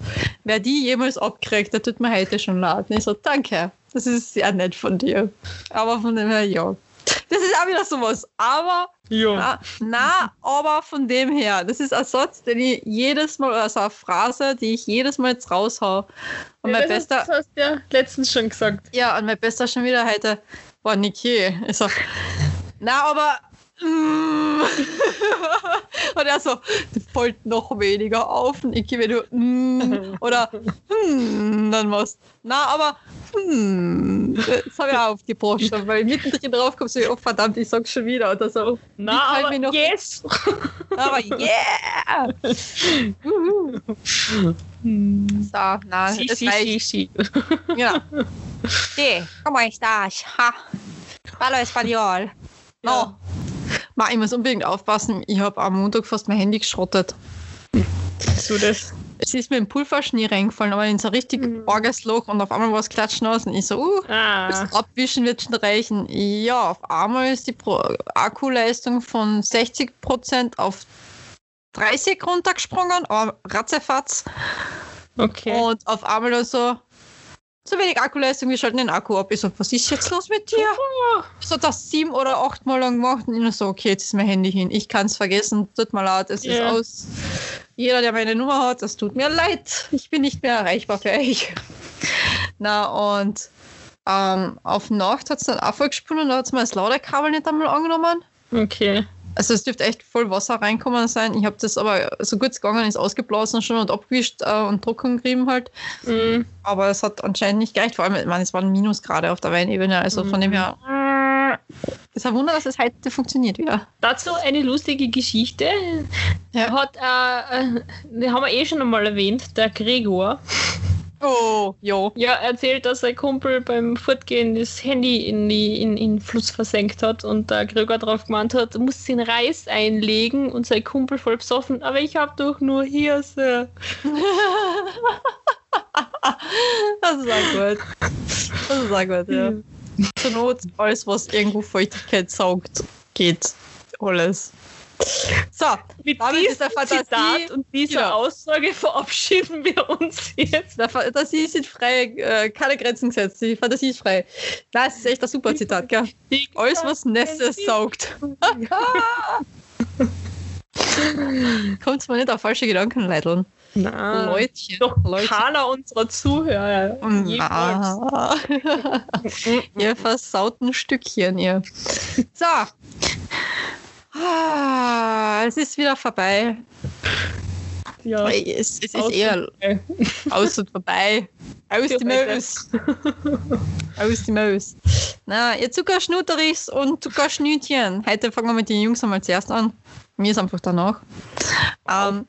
wer die jemals abkriegt, der tut mir heute schon leid. Und ich so, danke, das ist sehr nett von dir. Aber von dem her, ja. Das ist auch wieder sowas. Aber ja. na, na, aber von dem her, das ist ein Satz, den ich jedes Mal, also eine Phrase, die ich jedes Mal jetzt raushau. Und mein das, bester, hast, das hast du ja letztens schon gesagt. ja, und mein bester schon wieder heute, boah, Niki. Ich so, na, aber. mm. und er so, das fällt noch weniger auf, Niki, wenn du mm, oder hm, dann was. Na, aber hm, das habe ich auch aufgebraucht, weil mittendrin drauf kommt so, oh verdammt, ich sag's schon wieder. Oder so, Na, ich aber noch- yes! aber yeah! Wuhu. So, na, Si, es si, si, si. Ja. Sí, ¿cómo estás? Ha. Hablo español. No. Ja. Ma, ich muss unbedingt aufpassen. Ich habe am Montag fast mein Handy geschrottet. So das. Es ist mir im Pulverschnee reingefallen, aber in so ein richtig Mhm. arges Loch und auf einmal war es klatschnass und ich so, uh, Ah. das Abwischen wird schon reichen. Ja, auf einmal ist die Pro Akkuleistung von 60% auf 30 runtergesprungen, aber ratzefatz. Okay. Und auf einmal so, so wenig Akkuleistung, wir schalten den Akku ab. Ich so, was ist jetzt los mit dir? Das hat das sieben oder acht Mal lang gemacht und ich nur so, okay, jetzt ist mein Handy hin. Ich kann es vergessen, tut mir leid, es ist Ja. aus. Jeder, der meine Nummer hat, das tut mir leid. Ich bin nicht mehr erreichbar für euch. Na, und ähm, auf Nacht hat es dann auch voll gesponnen, da hat es mir das Ladekabel nicht einmal angenommen. Okay. Also es dürfte echt voll Wasser reinkommen sein. Ich habe das aber so gut es gegangen ist ausgeblasen schon und abgewischt äh, und trocken gerieben halt. Mhm. Aber es hat anscheinend nicht gereicht. Vor allem, ich meine, es waren Minusgrade auf der Weinebene. Also von dem her. Es ist ein Wunder, dass es heute funktioniert wieder. Dazu eine lustige Geschichte. Ja. Hat, äh, äh, die haben wir eh schon einmal erwähnt, der Gregor. Oh, jo. Ja, erzählt, dass sein Kumpel beim Fortgehen das Handy in, die, in, in den Fluss versenkt hat und der Gregor drauf gemeint hat, du musst den Reis einlegen und sein Kumpel voll besoffen, aber ich hab doch nur Hirse. Das ist auch gut. Das ist auch gut, ja. Zur Not, alles, was irgendwo Feuchtigkeit saugt, geht. Alles. So, Mit Fantasie- Zitat und dieser Ja. Aussage verabschieden wir uns jetzt. der Fantasie sind frei, äh, keine Grenzen gesetzt. Die Fantasie ist frei. Nein, es ist echt ein super Zitat, gell? Alles, was Nässe saugt. Kommt mal nicht auf falsche Gedanken, Leiteln. Nein. Leutchen. Doch Leute. keiner unserer Zuhörer. jemals. Ah. ihr versauten Stückchen, ihr. So. Ah, es ist wieder vorbei. Ja. Es, es ist Aus eher und aus und vorbei. Aus die. Maus. Aus die Maus. Na, ihr Zuckerschnutterichs und Zuckerschnütchen. Heute fangen wir mit den Jungs einmal zuerst an. Mir ist einfach danach. Ähm,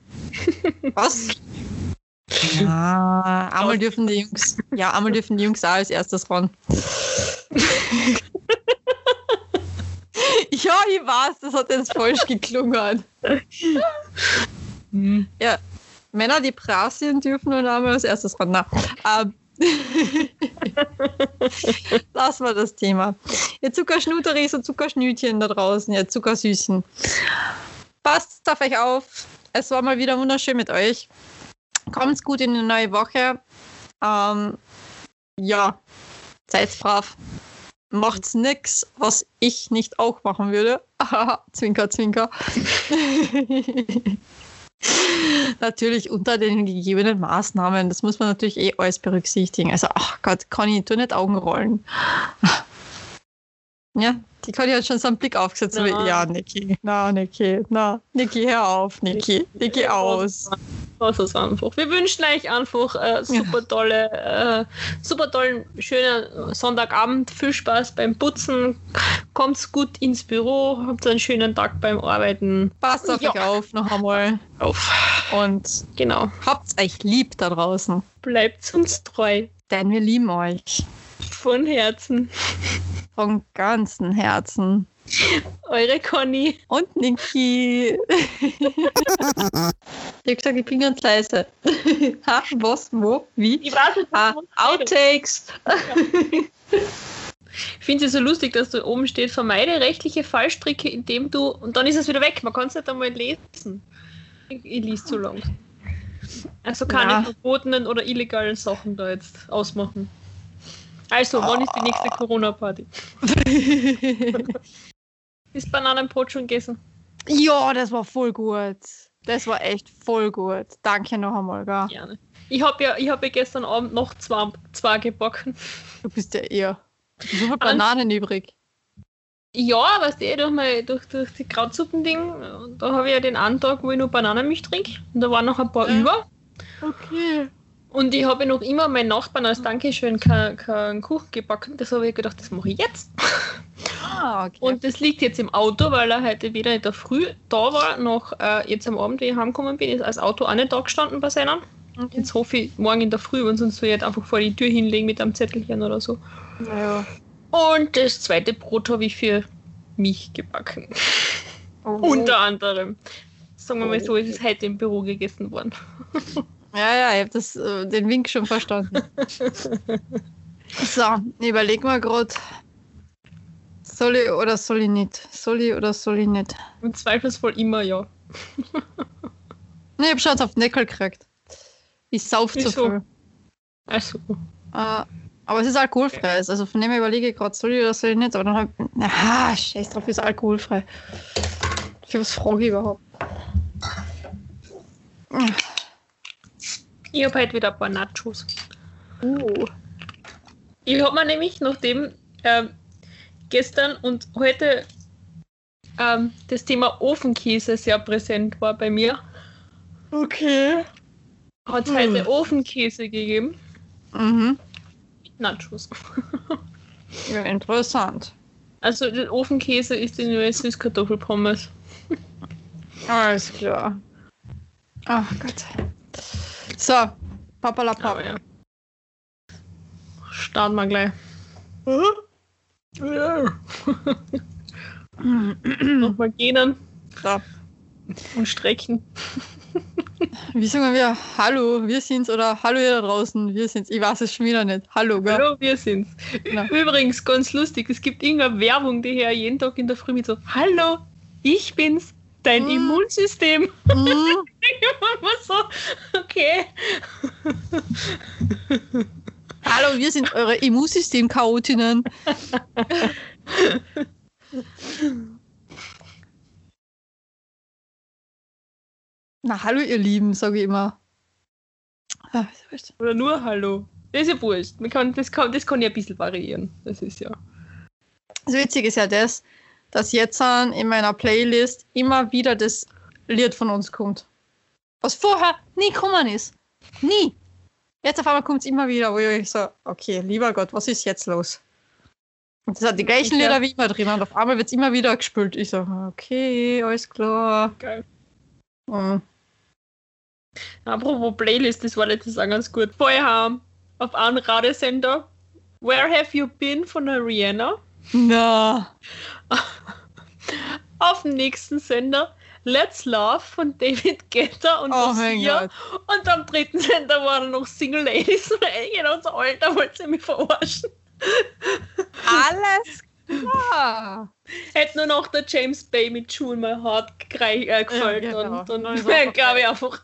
was? Ja, einmal dürfen die Jungs, ja, einmal dürfen die Jungs auch als erstes ran. ja, ich weiß, das hat jetzt falsch geklungen. Hm. Ja, Männer, die brav sind, dürfen nur einmal als erstes ran. Na, ähm, Lassen wir das Thema. Ihr Zuckerschnuteris und Zuckerschnütchen da draußen, ihr Zuckersüßen. Passt auf euch auf. Es war mal wieder wunderschön mit euch. Kommt's gut in die neue Woche. Ähm, ja, seid brav. Macht's nix, was ich nicht auch machen würde. zwinker, zwinker. natürlich unter den gegebenen Maßnahmen. Das muss man natürlich eh alles berücksichtigen. Also, ach Gott, Conny, tu nicht Augen rollen. Ja, die Conny hat schon so einen Blick aufgesetzt. wie, Na. Ja, Niki, na, Niki, na, Niki, hör auf, Niki, Niki, aus. Das ist einfach. Wir wünschen euch einfach äh, super tolle, äh, super tollen, schönen Sonntagabend. Viel Spaß beim Putzen. Kommt gut ins Büro. Habt einen schönen Tag beim Arbeiten. Passt auf Ja. euch auf noch einmal Auf. und Genau. habt's euch lieb da draußen. Bleibt uns treu. Denn wir lieben euch. Von Herzen. Von ganzem Herzen. Eure Conny. Und Niki. ich hab gesagt, ich bin ganz leise. ha, was, wo, wie? Ich weiß nicht, Ah, redet. Outtakes. Ich finde es ja so lustig, dass da oben steht, vermeide rechtliche Fallstricke, indem du. Und dann ist es wieder weg. Man kann es nicht einmal lesen. Ich, ich lese zu lang. Also keine Ja. verbotenen oder illegalen Sachen da jetzt ausmachen. Also, wann ist die nächste Corona-Party? Ist Bananenbrot schon gegessen? ja, das war voll gut. Das war echt voll gut. Danke noch einmal, gell? Gerne. Ich habe ja, ich hab ja gestern Abend noch zwei, zwei gebacken. Du bist ja eher. So viele Bananen übrig. Ja, weißt du, eh, durch, mein, durch, durch die Krautsuppen-Ding, da habe ich ja den Tag, wo ich nur Bananenmilch trinke. Und da waren noch ein paar Ja. über. Okay. Und ich habe noch immer meinen Nachbarn als Dankeschön keinen kein Kuchen gebacken. Das habe ich gedacht, das mache ich jetzt. Ah, okay. Und das liegt jetzt im Auto, weil er heute weder in der Früh da war, noch äh, jetzt am Abend, wie ich heimgekommen bin, ist das Auto auch nicht da gestanden bei seinen. Okay. Jetzt hoffe ich morgen in der Früh, wenn sonst soll ich halt einfach vor die Tür hinlegen mit einem Zettelchen oder so. Naja. Und das zweite Brot habe ich für mich gebacken. Oh. Unter anderem. Sagen wir mal so, es ist heute im Büro gegessen worden. Ja, ja, ich habe das, äh, den Wink schon verstanden. so, ich überleg mal gerade. Soll ich oder soll ich nicht? Soll ich oder soll ich nicht? Im Zweifelsfall immer ja. Ne, ich hab schon auf den Deckel gekriegt. Ich sauf zu Wieso? viel. Also, Äh, aber es ist alkoholfrei. Also von dem her überlege ich gerade, soll ich oder soll ich nicht? Aber dann hab ich. Aha, scheiß drauf, ist alkoholfrei. Für was frage ich überhaupt? Ich habe heute wieder ein paar Nachos. Uh. Ich habe mir nämlich, nachdem ähm, gestern und heute ähm, das Thema Ofenkäse sehr präsent war bei mir, Okay. hat es Hm. heute Ofenkäse gegeben. Mhm. Nachos. Ja, interessant. Also der Ofenkäse ist in der Süßkartoffelpommes. Alles klar. Ach Gott. So, papalapap. Ja. Starten wir gleich. Nochmal gehen So. und strecken. Wie sagen wir? Hallo, wir sind's oder Hallo ihr da draußen, wir sind's. Ich weiß es schon wieder nicht. Hallo, gell? Hallo, wir sind's. Ja. Übrigens, ganz lustig, es gibt irgendeine Werbung, die hier jeden Tag in der Früh mit so Hallo, ich bin's, dein Hm. Immunsystem. Immer so, okay. Hallo, wir sind eure Immunsystem-Chaotinnen. Na, hallo ihr Lieben, sage ich immer. Ah. Oder nur Hallo. Das ist ja wurscht. Man kann, das, kann, das kann ja ein bisschen variieren. Das ist ja. Das Witzige ist ja das, dass jetzt an- in meiner Playlist immer wieder das Lied von uns kommt. Was vorher nie gekommen ist. Nie. Jetzt auf einmal kommt es immer wieder, wo ich so, okay, lieber Gott, was ist jetzt los? Und das hat die gleichen. Lieder wie immer drin und auf einmal wird es immer wieder gespielt. Ich so, okay, alles klar. Geil. Mhm. Apropos Playlist, das war letztes Jahr ganz gut. Vorher haben auf einem Radiosender Where Have You Been von der Rihanna. Na, Auf dem nächsten Sender Let's Love von David Guetta und oh. Gott. Und am dritten Sender waren noch Single Ladies. Und genau so Alter, wollte sie mich verarschen. Alles klar. Hätte nur noch der James Bay mit Jewel My Heart äh, gefällt. genau. Und dann wäre, glaube ich, einfach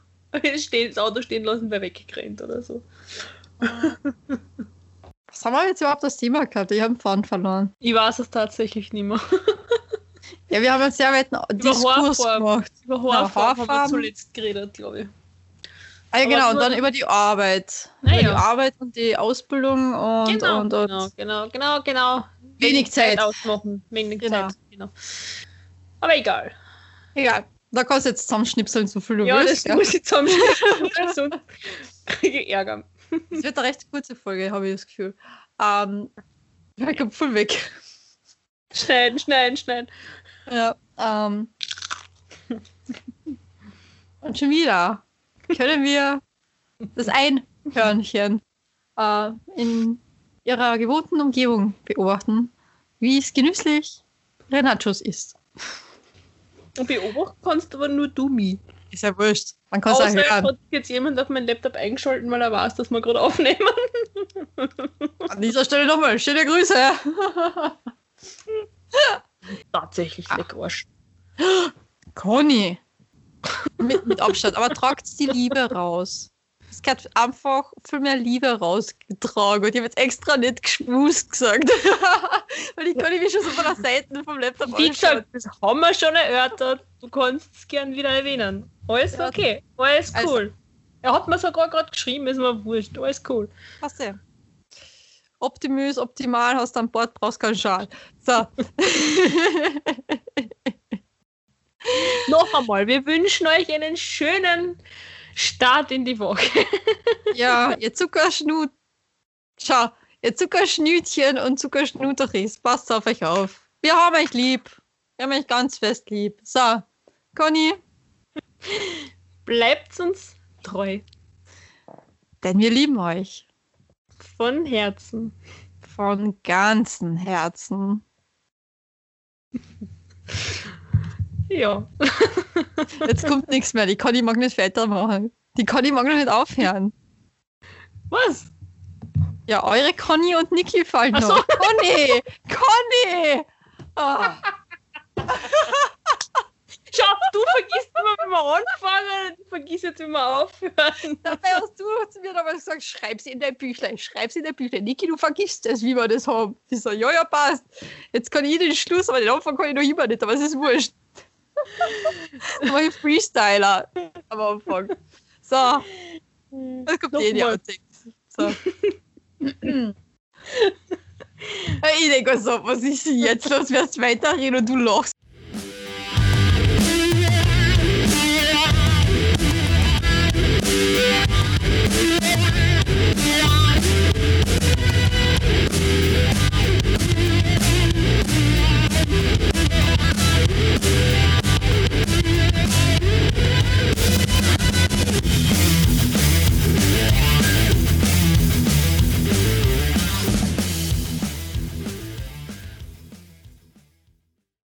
stehen, das Auto stehen lassen, wäre weggerannt oder so. Was haben wir jetzt überhaupt das Thema gehabt? Ich habe Faden verloren. Ich weiß es tatsächlich nicht mehr. Ja, wir haben jetzt sehr weit einen Diskurs Haarfarben. gemacht. Über Ja, Haarfarben haben wir Haarfarben. zuletzt geredet, glaube ich. Ah, ja, genau, und dann über die Arbeit. Naja. Über die Arbeit und die Ausbildung und, Genau, und, und genau, genau, genau, genau. Wenig Zeit. ausmachen. Wenig Genau. Zeit, genau. Aber egal. egal. Da kannst du jetzt zusammenschnipseln, so viel du ja, willst. das gell? muss ich zusammenschneiden, sonst kriege ich Ärger. Das wird eine recht kurze Folge, habe ich das Gefühl. Ähm, ich kommt voll weg. Schneiden, schneiden, schneiden. Ja, ähm. Und schon wieder können wir das Einhörnchen äh, in ihrer gewohnten Umgebung beobachten, wie es genüsslich Renachos isst. Und beobachten kannst aber nur du mich. Ist ja wurscht. Man kann es auch hören. hat jetzt jemand auf meinen Laptop eingeschalten, weil er weiß, dass wir gerade aufnehmen. An dieser Stelle nochmal schöne Grüße. Tatsächlich, Ah. Arsch. Conny. Mit, mit Abstand, aber tragt die Liebe raus. Es gehört einfach viel mehr Liebe rausgetragen. Und ich habe jetzt extra nicht geschmust gesagt. Weil ich kann mich schon so von der Seite vom Laptop Wie gesagt, das haben wir schon erörtert. Du kannst es gern wieder erwähnen. Alles okay, alles Also- cool. Er hat mir sogar gerade geschrieben, ist mir wurscht, alles cool. Passt ja. Optimus, optimal, hast du an Bord, brauchst keinen Schal. So. Noch einmal, wir wünschen euch einen schönen Start in die Woche. ja, ihr Zuckerschnut. Schau, ihr Zuckerschnütchen und Zuckerschnuteris, passt auf euch auf. Wir haben euch lieb. Wir haben euch ganz fest lieb. So, Conny, Bleibt uns treu. Denn wir lieben euch. Von Herzen. Von ganzem Herzen. Ja. Jetzt kommt nichts mehr. Die Conny mag nicht weitermachen. Die Conny mag noch nicht aufhören. Was? Ja, eure Conny und Niki fallen Ach so. noch. Conny! Conny! Ah. Schau, du vergisst immer, wenn wir anfangen, du vergisst jetzt, wenn wir aufhören. Dabei hast du zu mir damals gesagt, schreib's in dein Büchlein, schreib's in dein Büchlein. Niki, du vergisst es, wie wir das haben. Ich so, ja, ja, passt. Jetzt kann ich den Schluss, aber den Anfang kann ich noch immer nicht, aber es ist wurscht. Mach ich Freestyler am Anfang. So, das kommt eh nicht Nochmal. Outtakes. So. ich denke so, was ist jetzt los? Wirst weiterreden und du lachst.